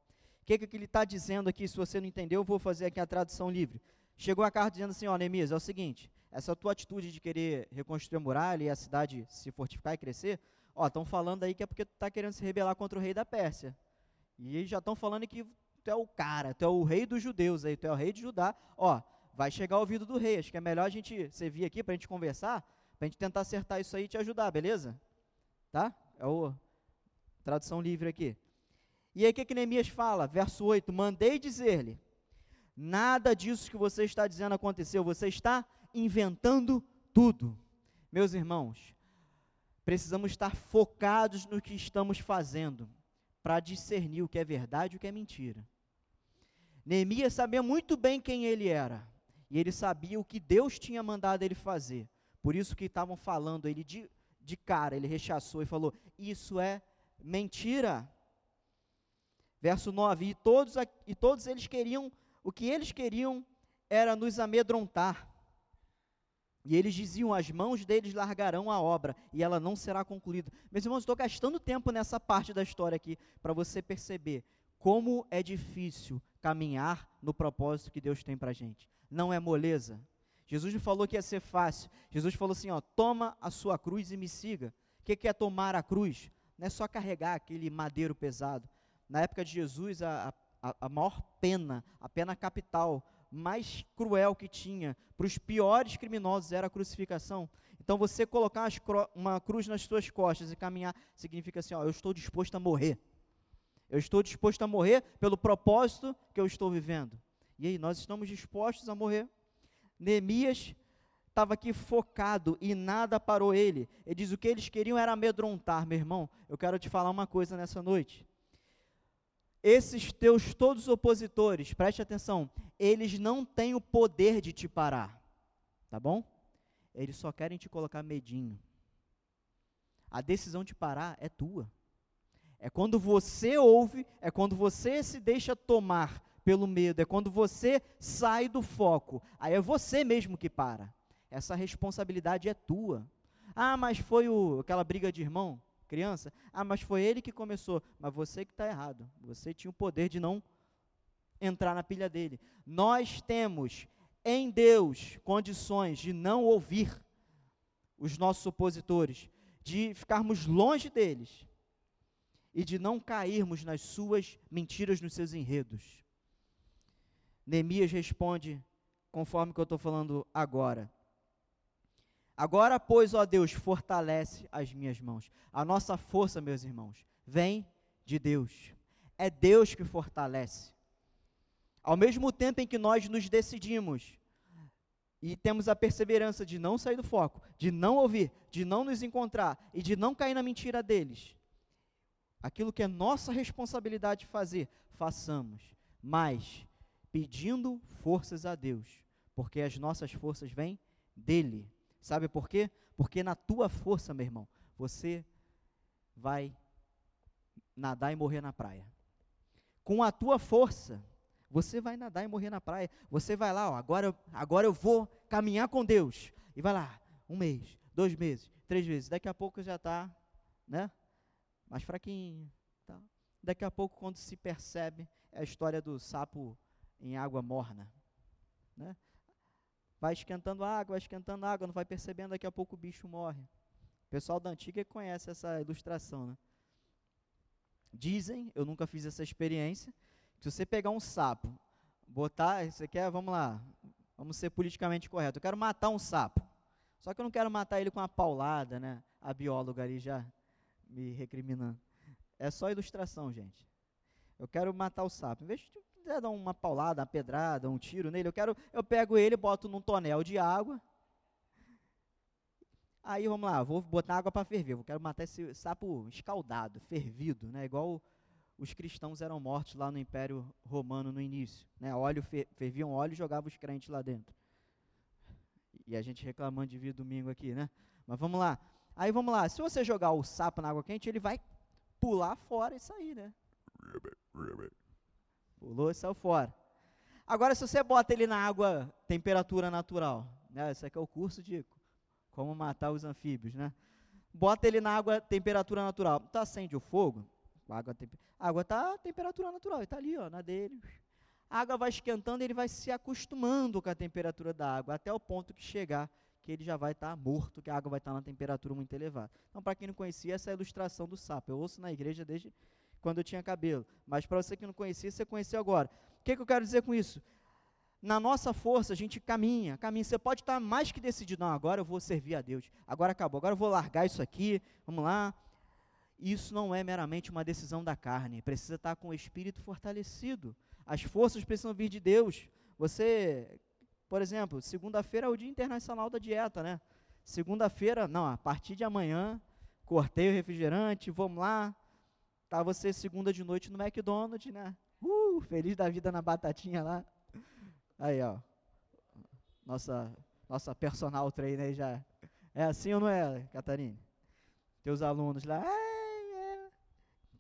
O que, que ele está dizendo aqui? Se você não entendeu, eu vou fazer aqui a tradução livre. Chegou a carta dizendo assim, ó, Neemias, é o seguinte, essa tua atitude de querer reconstruir a muralha e a cidade se fortificar e crescer, ó, estão falando aí que é porque tu está querendo se rebelar contra o rei da Pérsia. E já estão falando que tu é o cara, tu é o rei dos judeus aí, tu é o rei de Judá, ó, vai chegar ao ouvido do rei. Acho que é melhor a gente você vir aqui para a gente conversar, para a gente tentar acertar isso aí e te ajudar, beleza? Tá? É o tradução livre aqui. E aí o que, que Neemias fala? Verso 8: Mandei dizer-lhe Nada disso que você está dizendo aconteceu, você está inventando tudo. Meus irmãos, precisamos estar focados no que estamos fazendo para discernir o que é verdade e o que é mentira. Neemias sabia muito bem quem ele era, e ele sabia o que Deus tinha mandado ele fazer. Por isso que estavam falando, ele de, de cara, ele rechaçou e falou: Isso é mentira. Verso 9: E todos, e todos eles queriam o que eles queriam era nos amedrontar. E eles diziam: as mãos deles largarão a obra e ela não será concluída. Meus irmãos, estou gastando tempo nessa parte da história aqui para você perceber como é difícil caminhar no propósito que Deus tem para a gente. Não é moleza. Jesus não falou que ia ser fácil. Jesus falou assim: ó, toma a sua cruz e me siga. O que, que é tomar a cruz? Não é só carregar aquele madeiro pesado. Na época de Jesus, a, a a, a maior pena, a pena capital, mais cruel que tinha para os piores criminosos era a crucificação. Então você colocar uma cruz nas suas costas e caminhar significa assim, ó, eu estou disposto a morrer. Eu estou disposto a morrer pelo propósito que eu estou vivendo. E aí, nós estamos dispostos a morrer? Neemias estava aqui focado e nada parou ele. Ele diz: o que eles queriam era amedrontar. Meu irmão, eu quero te falar uma coisa nessa noite. Esses teus todos opositores, preste atenção, eles não têm o poder de te parar, tá bom? Eles só querem te colocar medinho. A decisão de parar é tua. É quando você ouve, é quando você se deixa tomar pelo medo, é quando você sai do foco. Aí é você mesmo que para. Essa responsabilidade é tua. Ah, mas foi o, aquela briga de irmão, criança. Ah, mas foi ele que começou. Mas você que está errado. Você tinha o poder de não entrar na pilha dele. Nós temos em Deus condições de não ouvir os nossos opositores, de ficarmos longe deles e de não cairmos nas suas mentiras, nos seus enredos. Neemias responde conforme que eu estou falando agora. Agora, pois, ó Deus, fortalece as minhas mãos. A nossa força, meus irmãos, vem de Deus. É Deus que fortalece. Ao mesmo tempo em que nós nos decidimos e temos a perseverança de não sair do foco, de não ouvir, de não nos encontrar e de não cair na mentira deles, aquilo que é nossa responsabilidade fazer, façamos, mas pedindo forças a Deus, porque as nossas forças vêm dele. Sabe por quê? Porque na tua força, meu irmão, você vai nadar e morrer na praia. Com a tua força, você vai nadar e morrer na praia. Você vai lá, ó, agora, agora eu vou caminhar com Deus. E vai lá, um mês, dois meses, três meses. Daqui a pouco já está, né? Mais fraquinho. Tá? Daqui a pouco, quando se percebe, é a história do sapo em água morna. Né? Vai esquentando água, vai esquentando água, não vai percebendo, daqui a pouco o bicho morre. O pessoal da antiga conhece essa ilustração, né? Dizem, eu nunca fiz essa experiência, que se você pegar um sapo, botar, você quer, vamos lá, vamos ser politicamente correto, eu quero matar um sapo, só que eu não quero matar ele com uma paulada, né? A bióloga ali já me recriminando. É só ilustração, gente. Eu quero matar o sapo. Em vez de quiser dar uma paulada, uma pedrada, um tiro nele, eu quero, eu pego ele, boto num tonel de água. Aí vamos lá, vou botar água para ferver. Eu quero matar esse sapo escaldado, fervido, né? Igual os cristãos eram mortos lá no Império Romano no início, né? Óleo ferviam óleo e jogavam os crentes lá dentro. E a gente reclamando de vir domingo aqui, né? Mas vamos lá. Aí vamos lá. Se você jogar o sapo na água quente, ele vai pular fora e sair, né? Pulou e saiu fora. Agora, se você bota ele na água temperatura natural, né? Esse aqui é o curso de como matar os anfíbios, né? Bota ele na água temperatura natural. Tá acende o fogo, a água a água tá temperatura natural, está ali, ó, na dele. A água vai esquentando, ele vai se acostumando com a temperatura da água até o ponto que chegar que ele já vai estar tá morto, que a água vai estar tá na temperatura muito elevada. Então, para quem não conhecia, essa é a ilustração do sapo. Eu ouço na igreja desde quando eu tinha cabelo. Mas para você que não conhecia, você conheceu agora. O que, que eu quero dizer com isso? Na nossa força, a gente caminha, caminha. Você pode estar mais que decidido, não, agora eu vou servir a Deus. Agora acabou, agora eu vou largar isso aqui, vamos lá. Isso não é meramente uma decisão da carne, precisa estar com o espírito fortalecido. As forças precisam vir de Deus. Você, por exemplo, segunda-feira é o Dia Internacional da Dieta, né? Segunda-feira, não, a partir de amanhã, cortei o refrigerante, vamos lá, Tá você segunda de noite no McDonald's, né? Uh, feliz da vida na batatinha lá. Aí, ó. Nossa, nossa personal trainer aí já. É assim ou não é, Catarina? Teus alunos lá, é, é.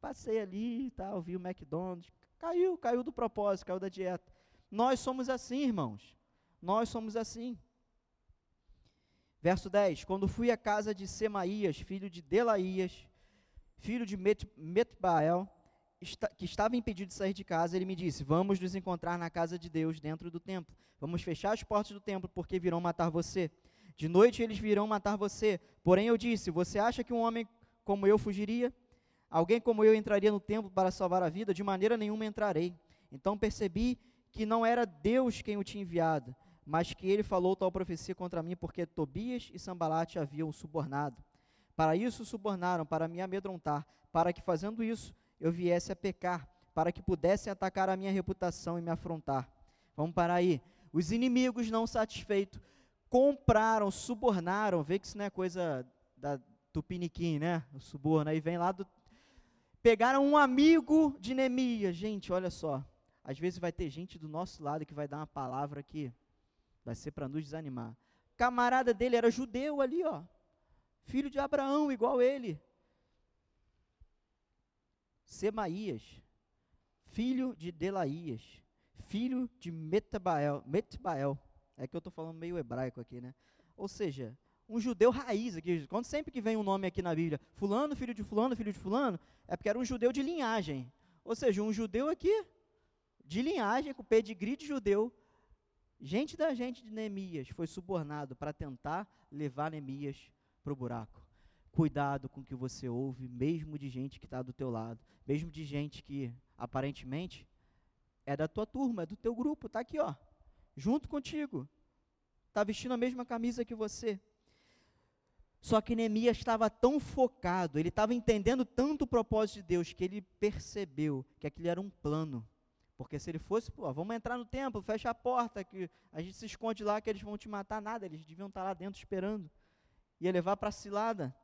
passei ali e tal, vi o McDonald's. Caiu, caiu do propósito, caiu da dieta. Nós somos assim, irmãos. Nós somos assim. Verso 10: Quando fui à casa de Semaías, filho de Delaías, filho de Metbael, que estava impedido de sair de casa, ele me disse: Vamos nos encontrar na casa de Deus dentro do templo. Vamos fechar as portas do templo, porque virão matar você. De noite eles virão matar você. Porém eu disse: Você acha que um homem como eu fugiria? Alguém como eu entraria no templo para salvar a vida? De maneira nenhuma entrarei. Então percebi que não era Deus quem o tinha enviado, mas que ele falou tal profecia contra mim, porque Tobias e Sambalate haviam subornado. Para isso subornaram, para me amedrontar, para que fazendo isso eu viesse a pecar, para que pudessem atacar a minha reputação e me afrontar. Vamos parar aí. Os inimigos não satisfeitos compraram, subornaram, vê que isso não é coisa da Tupiniquim, né? O suborno aí vem lá do pegaram um amigo de Neemias. Gente, olha só. Às vezes vai ter gente do nosso lado que vai dar uma palavra que vai ser para nos desanimar. Camarada dele era judeu ali, ó. Filho de Abraão, igual ele. Semaías, filho de Delaías, filho de Metabael, Metbael. É que eu estou falando meio hebraico aqui, né? Ou seja, um judeu raiz aqui. Quando sempre que vem um nome aqui na Bíblia, fulano, filho de fulano, filho de fulano, é porque era um judeu de linhagem. Ou seja, um judeu aqui, de linhagem, com pedigree de judeu. Gente da gente de Neemias foi subornado para tentar levar Neemias para o buraco. Cuidado com o que você ouve, mesmo de gente que está do teu lado, mesmo de gente que aparentemente é da tua turma, é do teu grupo, está aqui, ó, junto contigo, está vestindo a mesma camisa que você. Só que Neemias estava tão focado, ele estava entendendo tanto o propósito de Deus, que ele percebeu que aquilo era um plano. Porque se ele fosse, pô, vamos entrar no templo, fecha a porta, que a gente se esconde lá, que eles vão te matar, nada, eles deviam estar lá dentro esperando. Ia levar para a cilada.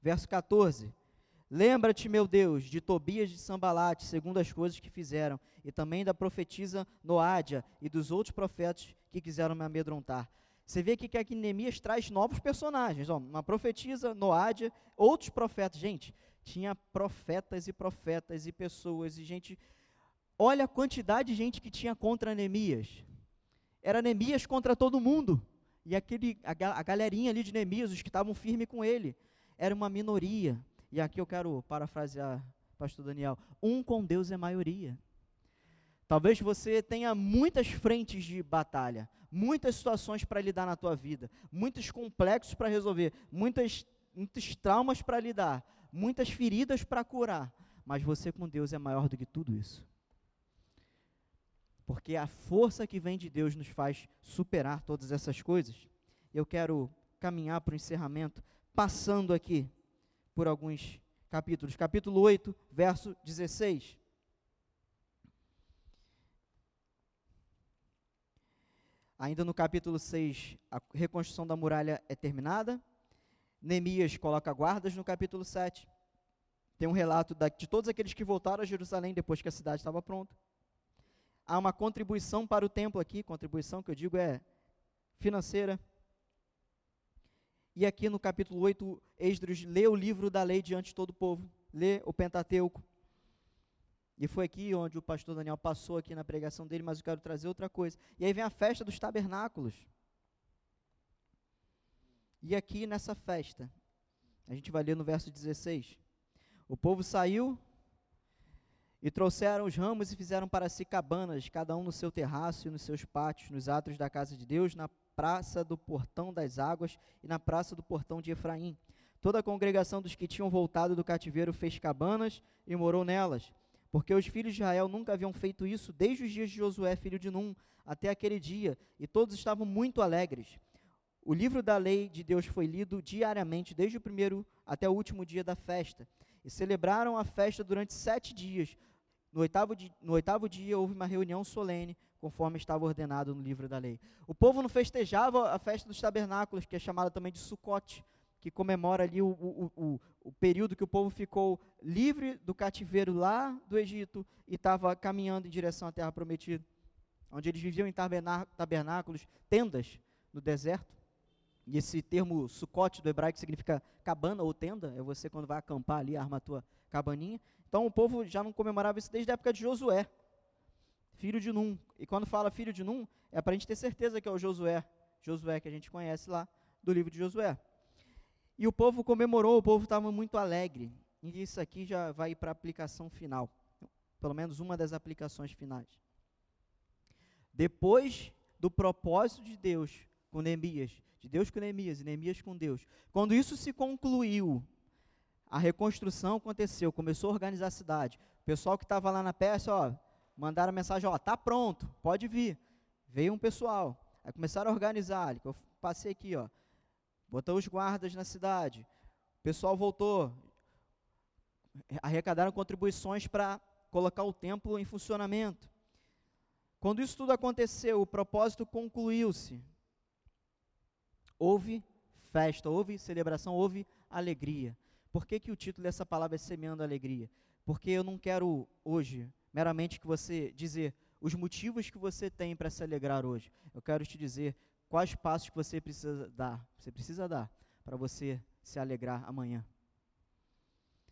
Verso 14. Lembra-te, meu Deus, de Tobias de Sambalate, segundo as coisas que fizeram, e também da profetisa Noádia e dos outros profetas que quiseram me amedrontar. Você vê aqui que aqui Neemias traz novos personagens, ó, uma profetisa, Noádia, outros profetas. Gente, tinha profetas e profetas e pessoas e gente. Olha a quantidade de gente que tinha contra Neemias. Era Neemias contra todo mundo. E aquele, a, a galerinha ali de Neemias, os que estavam firmes com ele, era uma minoria. E aqui eu quero parafrasear pastor Daniel, um com Deus é maioria. Talvez você tenha muitas frentes de batalha, muitas situações para lidar na tua vida, muitos complexos para resolver, muitas, muitos traumas para lidar, muitas feridas para curar, mas você com Deus é maior do que tudo isso. Porque a força que vem de Deus nos faz superar todas essas coisas. Eu quero caminhar para o encerramento, passando aqui por alguns capítulos. Capítulo 8, verso 16. Ainda no capítulo 6, a reconstrução da muralha é terminada. Neemias coloca guardas no capítulo 7. Tem um relato de todos aqueles que voltaram a Jerusalém depois que a cidade estava pronta. Há uma contribuição para o templo aqui, contribuição que eu digo é financeira. E aqui no capítulo 8, Esdras lê o livro da lei diante de todo o povo, lê o Pentateuco. E foi aqui onde o pastor Daniel passou aqui na pregação dele, mas eu quero trazer outra coisa. E aí vem a festa dos tabernáculos. E aqui nessa festa, a gente vai ler no verso 16. O povo saiu e trouxeram os ramos e fizeram para si cabanas, cada um no seu terraço e nos seus pátios, nos atos da casa de Deus, na praça do portão das águas e na praça do portão de Efraim. Toda a congregação dos que tinham voltado do cativeiro fez cabanas e morou nelas, porque os filhos de Israel nunca haviam feito isso desde os dias de Josué, filho de Num, até aquele dia, e todos estavam muito alegres. O livro da lei de Deus foi lido diariamente, desde o primeiro até o último dia da festa. E celebraram a festa durante sete dias. No oitavo, no oitavo dia houve uma reunião solene, conforme estava ordenado no livro da lei. O povo não festejava a festa dos tabernáculos, que é chamada também de Sucote, que comemora ali o, o, o, o, período que o povo ficou livre do cativeiro lá do Egito e estava caminhando em direção à terra prometida, onde eles viviam em tabernáculos, tendas no deserto. E esse termo sucote do hebraico significa cabana ou tenda, é você quando vai acampar ali, arma a tua cabaninha. Então o povo já não comemorava isso desde a época de Josué filho de Num. E quando fala filho de Num, é para a gente ter certeza que é o Josué, Josué que a gente conhece lá do livro de Josué. E o povo comemorou, o povo estava muito alegre. E isso aqui já vai para a aplicação final, pelo menos uma das aplicações finais. Depois do propósito de Deus com Neemias, de Deus com Neemias e Neemias com Deus, quando isso se concluiu, a reconstrução aconteceu, começou a organizar a cidade. O pessoal que estava lá na peça, ó, mandaram mensagem, ó, tá pronto, pode vir. Veio um pessoal, aí começaram a organizar, eu passei aqui, ó, botou os guardas na cidade, o pessoal voltou, arrecadaram contribuições para colocar o templo em funcionamento. Quando isso tudo aconteceu, o propósito concluiu-se. Houve festa, houve celebração, houve alegria. Por que, que o título dessa palavra é Semeando Alegria? Porque eu não quero hoje meramente que você dizer os motivos que você tem para se alegrar hoje. Eu quero te dizer quais passos que você precisa dar. Você precisa dar para você se alegrar amanhã.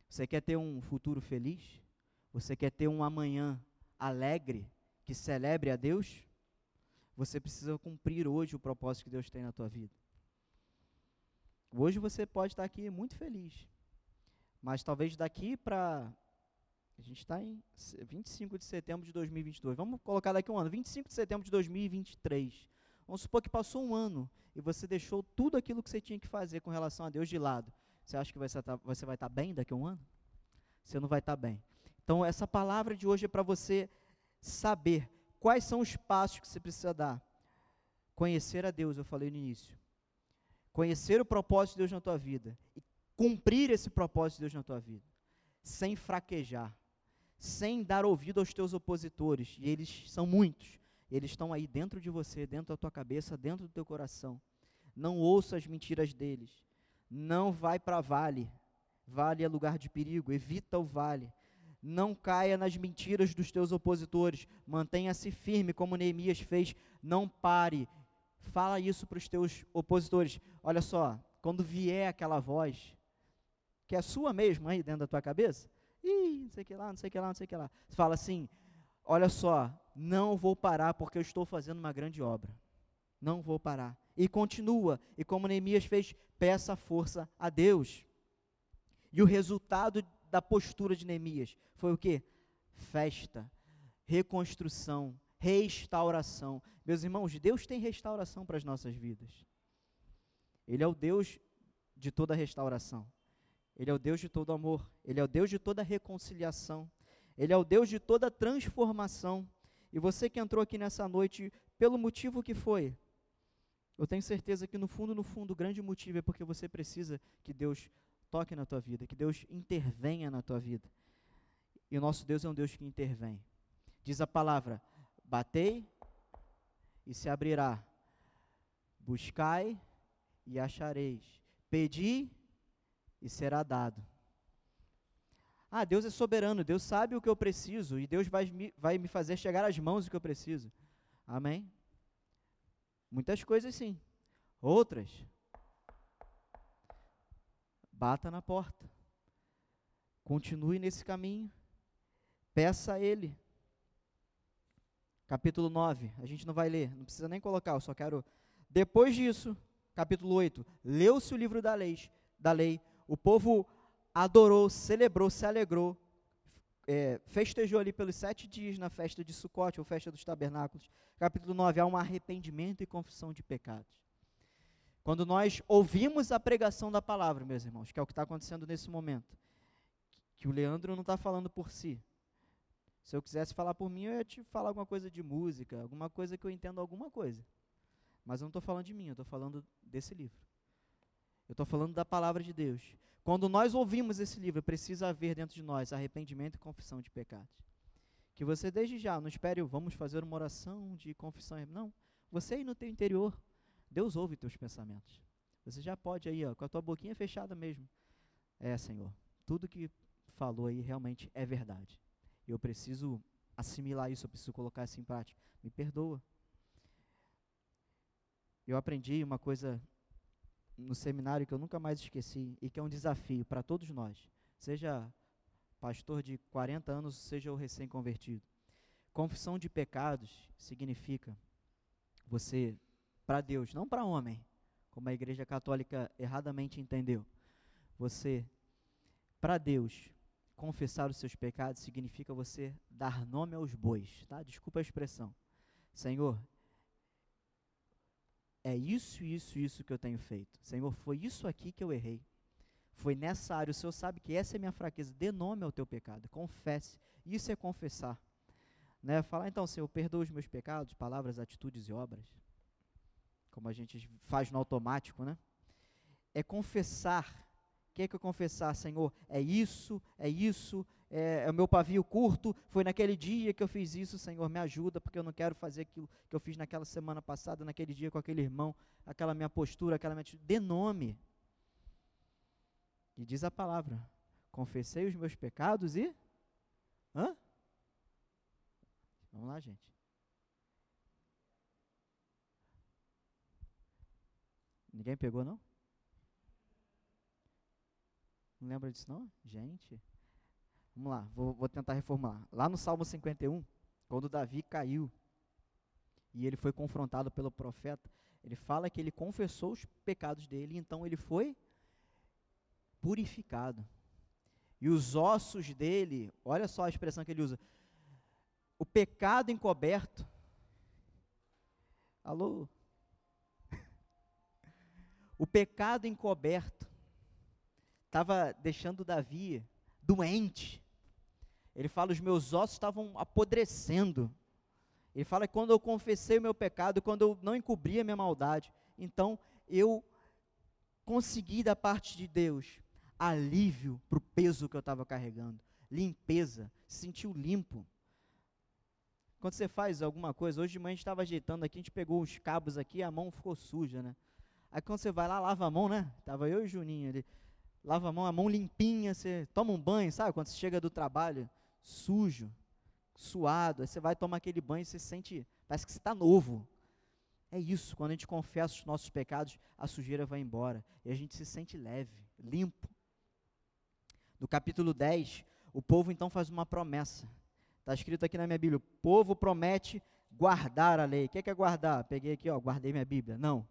Você quer ter um futuro feliz? Você quer ter um amanhã alegre que celebre a Deus? Você precisa cumprir hoje o propósito que Deus tem na tua vida. Hoje você pode estar aqui muito feliz, mas talvez daqui para. A gente está em 25 de setembro de 2022. Vamos colocar daqui um ano, 25 de setembro de 2023. Vamos supor que passou um ano e você deixou tudo aquilo que você tinha que fazer com relação a Deus de lado. Você acha que você, tá, você vai estar tá bem daqui a um ano? Você não vai estar tá bem. Então, essa palavra de hoje é para você saber quais são os passos que você precisa dar. Conhecer a Deus, eu falei no início conhecer o propósito de Deus na tua vida e cumprir esse propósito de Deus na tua vida, sem fraquejar, sem dar ouvido aos teus opositores, e eles são muitos, eles estão aí dentro de você, dentro da tua cabeça, dentro do teu coração. Não ouça as mentiras deles. Não vai para vale. Vale é lugar de perigo, evita o vale. Não caia nas mentiras dos teus opositores. Mantenha-se firme, como Neemias fez. Não pare Fala isso para os teus opositores. Olha só, quando vier aquela voz, que é sua mesmo aí dentro da tua cabeça, ih, não sei o que lá, não sei o que lá, não sei o que lá. Você fala assim: olha só, não vou parar porque eu estou fazendo uma grande obra. Não vou parar. E continua. E como Neemias fez, peça força a Deus. E o resultado da postura de Neemias foi o que? Festa, reconstrução, restauração. Meus irmãos, Deus tem restauração para as nossas vidas. Ele é o Deus de toda restauração. Ele é o Deus de todo amor. Ele é o Deus de toda reconciliação. Ele é o Deus de toda transformação. E você que entrou aqui nessa noite, pelo motivo que foi, eu tenho certeza que no fundo, no fundo, o grande motivo é porque você precisa que Deus toque na tua vida, que Deus intervenha na tua vida. E o nosso Deus é um Deus que intervém. Diz a palavra: Batei e se abrirá. Buscai e achareis. Pedi e será dado. Ah, Deus é soberano, Deus sabe o que eu preciso e Deus vai me, vai me fazer chegar às mãos o que eu preciso. Amém? Muitas coisas sim. Outras, bata na porta. Continue nesse caminho. Peça a Ele capítulo 9. A gente não vai ler, não precisa nem colocar, eu só quero. Depois disso, capítulo 8, leu-se o livro da lei, da lei, o povo adorou, celebrou, se alegrou, é, festejou ali pelos sete dias na festa de Sucote, ou festa dos tabernáculos. Capítulo 9, há um arrependimento e confissão de pecados. Quando nós ouvimos a pregação da palavra, meus irmãos, que é o que está acontecendo nesse momento, que o Leandro não está falando por si, se eu quisesse falar por mim, eu ia te falar alguma coisa de música, alguma coisa que eu entendo alguma coisa. Mas eu não estou falando de mim, eu estou falando desse livro. Eu estou falando da palavra de Deus. Quando nós ouvimos esse livro, precisa haver dentro de nós arrependimento e confissão de pecados. Que você desde já, não espere, vamos fazer uma oração de confissão. Não, você aí no teu interior, Deus ouve teus pensamentos. Você já pode aí, ó, com a tua boquinha fechada mesmo. É, Senhor, tudo que falou aí realmente é verdade eu preciso assimilar isso, eu preciso colocar isso em prática. Me perdoa. Eu aprendi uma coisa no seminário que eu nunca mais esqueci e que é um desafio para todos nós, seja pastor de 40 anos, seja o recém-convertido. Confissão de pecados significa você, para Deus, não para homem, como a Igreja Católica erradamente entendeu. Você, para Deus, confessar os seus pecados significa você dar nome aos bois, tá? Desculpa a expressão. Senhor, é isso, isso, isso que eu tenho feito. Senhor, foi isso aqui que eu errei. Foi nessa área. O Senhor sabe que essa é minha fraqueza. Dê nome ao teu pecado. Confesse. Isso é confessar. Né? Falar, então, Senhor, perdoa os meus pecados, palavras, atitudes e obras. Como a gente faz no automático, né? É confessar O que é que eu confessar, Senhor? É isso, é isso, é, é, o meu pavio curto, foi naquele dia que eu fiz isso, Senhor, me ajuda, porque eu não quero fazer aquilo que eu fiz naquela semana passada, naquele dia com aquele irmão, aquela minha postura, aquela minha atitude. Dê nome. E diz a palavra: confessei os meus pecados e. Hã? Vamos lá, gente. Ninguém pegou, não? Não lembra disso, não? Gente. Vamos lá, vou, vou tentar reformular. Lá no Salmo 51, quando Davi caiu e ele foi confrontado pelo profeta, ele fala que ele confessou os pecados dele, então ele foi purificado. E os ossos dele, olha só a expressão que ele usa, o pecado encoberto. Alô? O pecado encoberto estava deixando Davi doente. Ele fala: os meus ossos estavam apodrecendo. Ele fala que quando eu confessei o meu pecado, quando eu não encobri a minha maldade, então eu consegui da parte de Deus alívio para o peso que eu estava carregando, limpeza, se sentiu limpo. Quando você faz alguma coisa, hoje de manhã a gente estava ajeitando aqui, a gente pegou os cabos aqui, a mão ficou suja, né? Aí quando você vai lá, lava a mão, né? Tava eu e o Juninho ali lava a mão, a mão limpinha, você toma um banho, sabe? Quando você chega do trabalho, sujo, suado, aí você vai tomar aquele banho e você sente, parece que você está novo. É isso, quando a gente confessa os nossos pecados, a sujeira vai embora e a gente se sente leve, limpo. No capítulo 10, o povo então faz uma promessa. Está escrito aqui na minha Bíblia: o povo promete guardar a lei. O que é, guardar? Peguei aqui, ó, guardei minha Bíblia. Não.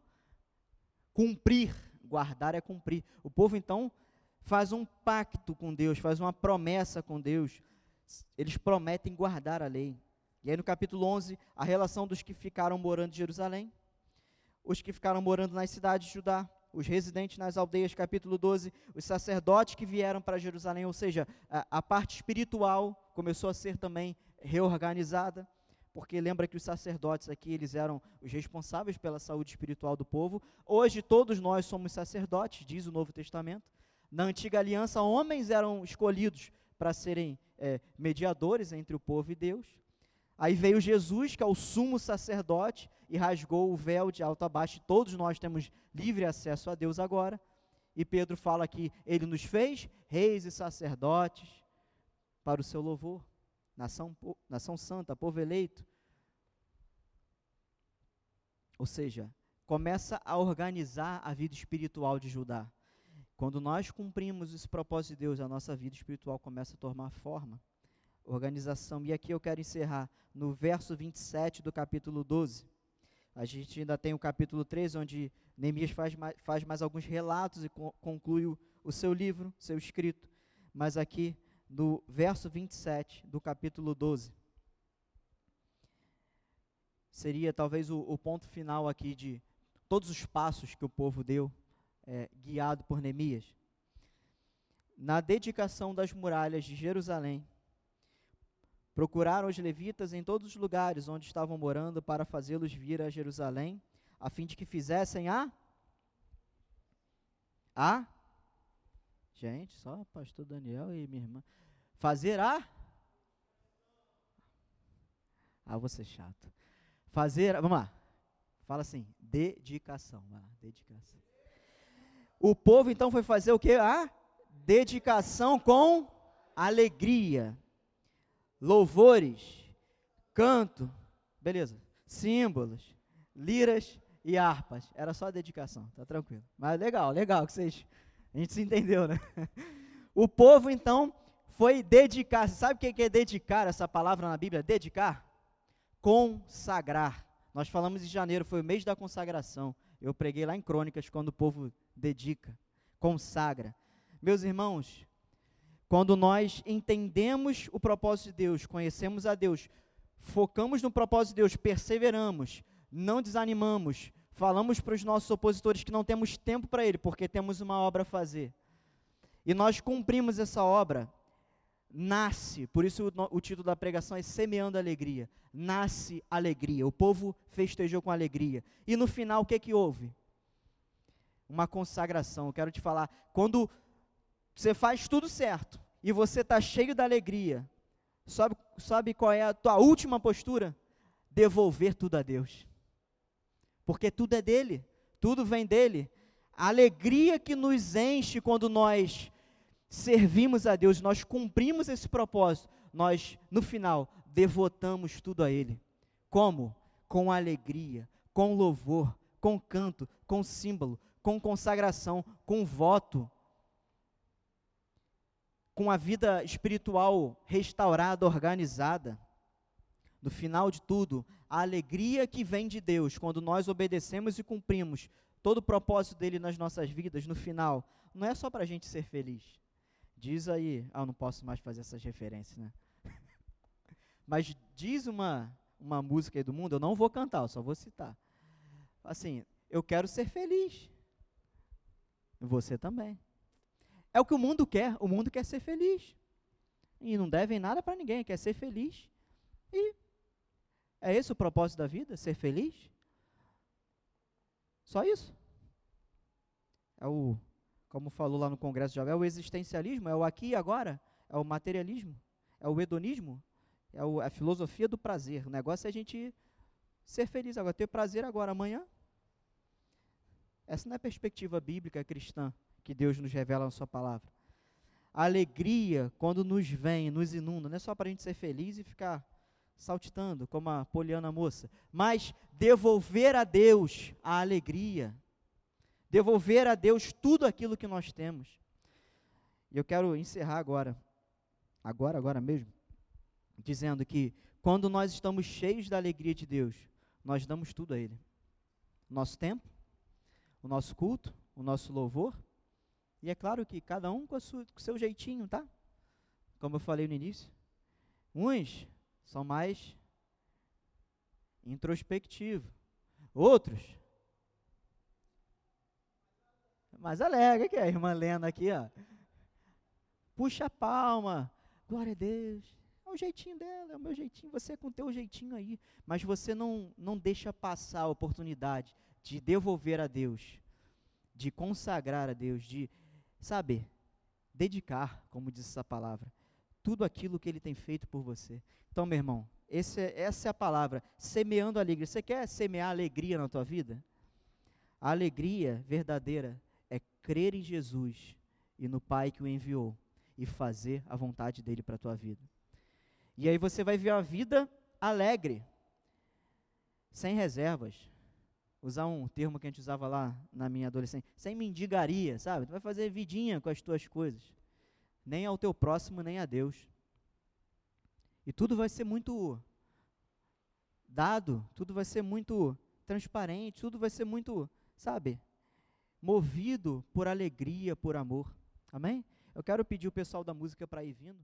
Cumprir Guardar é cumprir. O povo então faz um pacto com Deus, faz uma promessa com Deus. Eles prometem guardar a lei. E aí no capítulo 11, a relação dos que ficaram morando em Jerusalém, os que ficaram morando nas cidades de Judá, os residentes nas aldeias, capítulo 12, os sacerdotes que vieram para Jerusalém, ou seja, a, a parte espiritual começou a ser também reorganizada porque lembra que os sacerdotes aqui, eles eram os responsáveis pela saúde espiritual do povo. Hoje todos nós somos sacerdotes, diz o Novo Testamento. Na antiga aliança, homens eram escolhidos para serem é, mediadores entre o povo e Deus. Aí veio Jesus, que é o sumo sacerdote, e rasgou o véu de alto a baixo. Todos nós temos livre acesso a Deus agora. E Pedro fala que ele nos fez reis e sacerdotes para o seu louvor nação, nação santa, povo eleito. Ou seja, começa a organizar a vida espiritual de Judá. Quando nós cumprimos esse propósito de Deus, a nossa vida espiritual começa a tomar forma, organização. E aqui eu quero encerrar no verso 27 do capítulo 12. A gente ainda tem o capítulo 13, onde Neemias faz mais, faz mais alguns relatos e conclui o, o seu livro, seu escrito. Mas aqui no verso 27 do capítulo 12. Seria talvez o, o ponto final aqui de todos os passos que o povo deu, é, guiado por Neemias. Na dedicação das muralhas de Jerusalém, procuraram os levitas em todos os lugares onde estavam morando para fazê-los vir a Jerusalém, a fim de que fizessem a a Gente, só pastor Daniel e minha irmã. Fazer a. Ah, vou ser chato. Fazer. Vamos lá. Fala assim: dedicação. Lá, dedicação. O povo então foi fazer o que? A dedicação com alegria, louvores, canto, beleza, símbolos, liras e harpas. Era só a dedicação, tá tranquilo. Mas legal, legal que vocês. A gente se entendeu, né? O povo então foi dedicar. Sabe o que é dedicar essa palavra na Bíblia? Dedicar? Consagrar. Nós falamos em janeiro, foi o mês da consagração. Eu preguei lá em Crônicas quando o povo dedica, consagra. Meus irmãos, quando nós entendemos o propósito de Deus, conhecemos a Deus, focamos no propósito de Deus, perseveramos, não desanimamos, falamos para os nossos opositores que não temos tempo para ele, porque temos uma obra a fazer. E nós cumprimos essa obra, nasce, por isso o, o, título da pregação é Semeando Alegria. Nasce alegria. O povo festejou com alegria. E no final, o que que houve? Uma consagração. Eu quero te falar, quando você faz tudo certo e você está cheio da alegria, sabe, sabe qual é a tua última postura? Devolver tudo a Deus. Porque tudo é dele, tudo vem dele. A alegria que nos enche quando nós servimos a Deus, nós cumprimos esse propósito, nós, no final, devotamos tudo a Ele. Como? Com alegria, com louvor, com canto, com símbolo, com consagração, com voto com a vida espiritual restaurada, organizada. No final de tudo, a alegria que vem de Deus quando nós obedecemos e cumprimos todo o propósito dele nas nossas vidas, no final, não é só para a gente ser feliz. Diz aí, ah, eu não posso mais fazer essas referências, né? Mas diz uma, uma música aí do mundo, eu não vou cantar, eu só vou citar. Assim, eu quero ser feliz. Você também. É o que o mundo quer. O mundo quer ser feliz. E não devem nada para ninguém, quer ser feliz. E é esse o propósito da vida? Ser feliz? Só isso? É o, como falou lá no Congresso Jovem, é o existencialismo, é o aqui e agora, é o materialismo, é o hedonismo, é o, a filosofia do prazer. O negócio é a gente ser feliz agora, ter prazer agora, amanhã. Essa não é a perspectiva bíblica cristã que Deus nos revela na Sua palavra. A alegria, quando nos vem, nos inunda, não é só para a gente ser feliz e ficar saltitando, como a poliana moça, mas devolver a Deus a alegria, devolver a Deus tudo aquilo que nós temos. E eu quero encerrar agora, agora, agora mesmo, dizendo que quando nós estamos cheios da alegria de Deus, nós damos tudo a Ele. Nosso tempo, o nosso culto, o nosso louvor, e é claro que cada um com o seu jeitinho, tá? Como eu falei no início. Uns são mais introspectivos. Outros mais alegre, que é a irmã Lena aqui, ó. Puxa a palma. Glória a Deus. É o jeitinho dela, é o meu jeitinho, você é com o teu jeitinho aí. Mas você não, não deixa passar a oportunidade de devolver a Deus, de consagrar a Deus, de sabe, dedicar, como diz essa palavra, tudo aquilo que ele tem feito por você. Então, meu irmão, esse, é, essa é a palavra, semeando alegria. Você quer semear alegria na tua vida? A alegria verdadeira é crer em Jesus e no Pai que o enviou e fazer a vontade dele para a tua vida. E aí você vai ver uma vida alegre, sem reservas, usar um termo que a gente usava lá na minha adolescência, sem mendigaria, sabe? Tu vai fazer vidinha com as tuas coisas, nem ao teu próximo, nem a Deus. E tudo vai ser muito dado, tudo vai ser muito transparente, tudo vai ser muito, sabe, movido por alegria, por amor. Amém? Eu quero pedir o pessoal da música para ir vindo.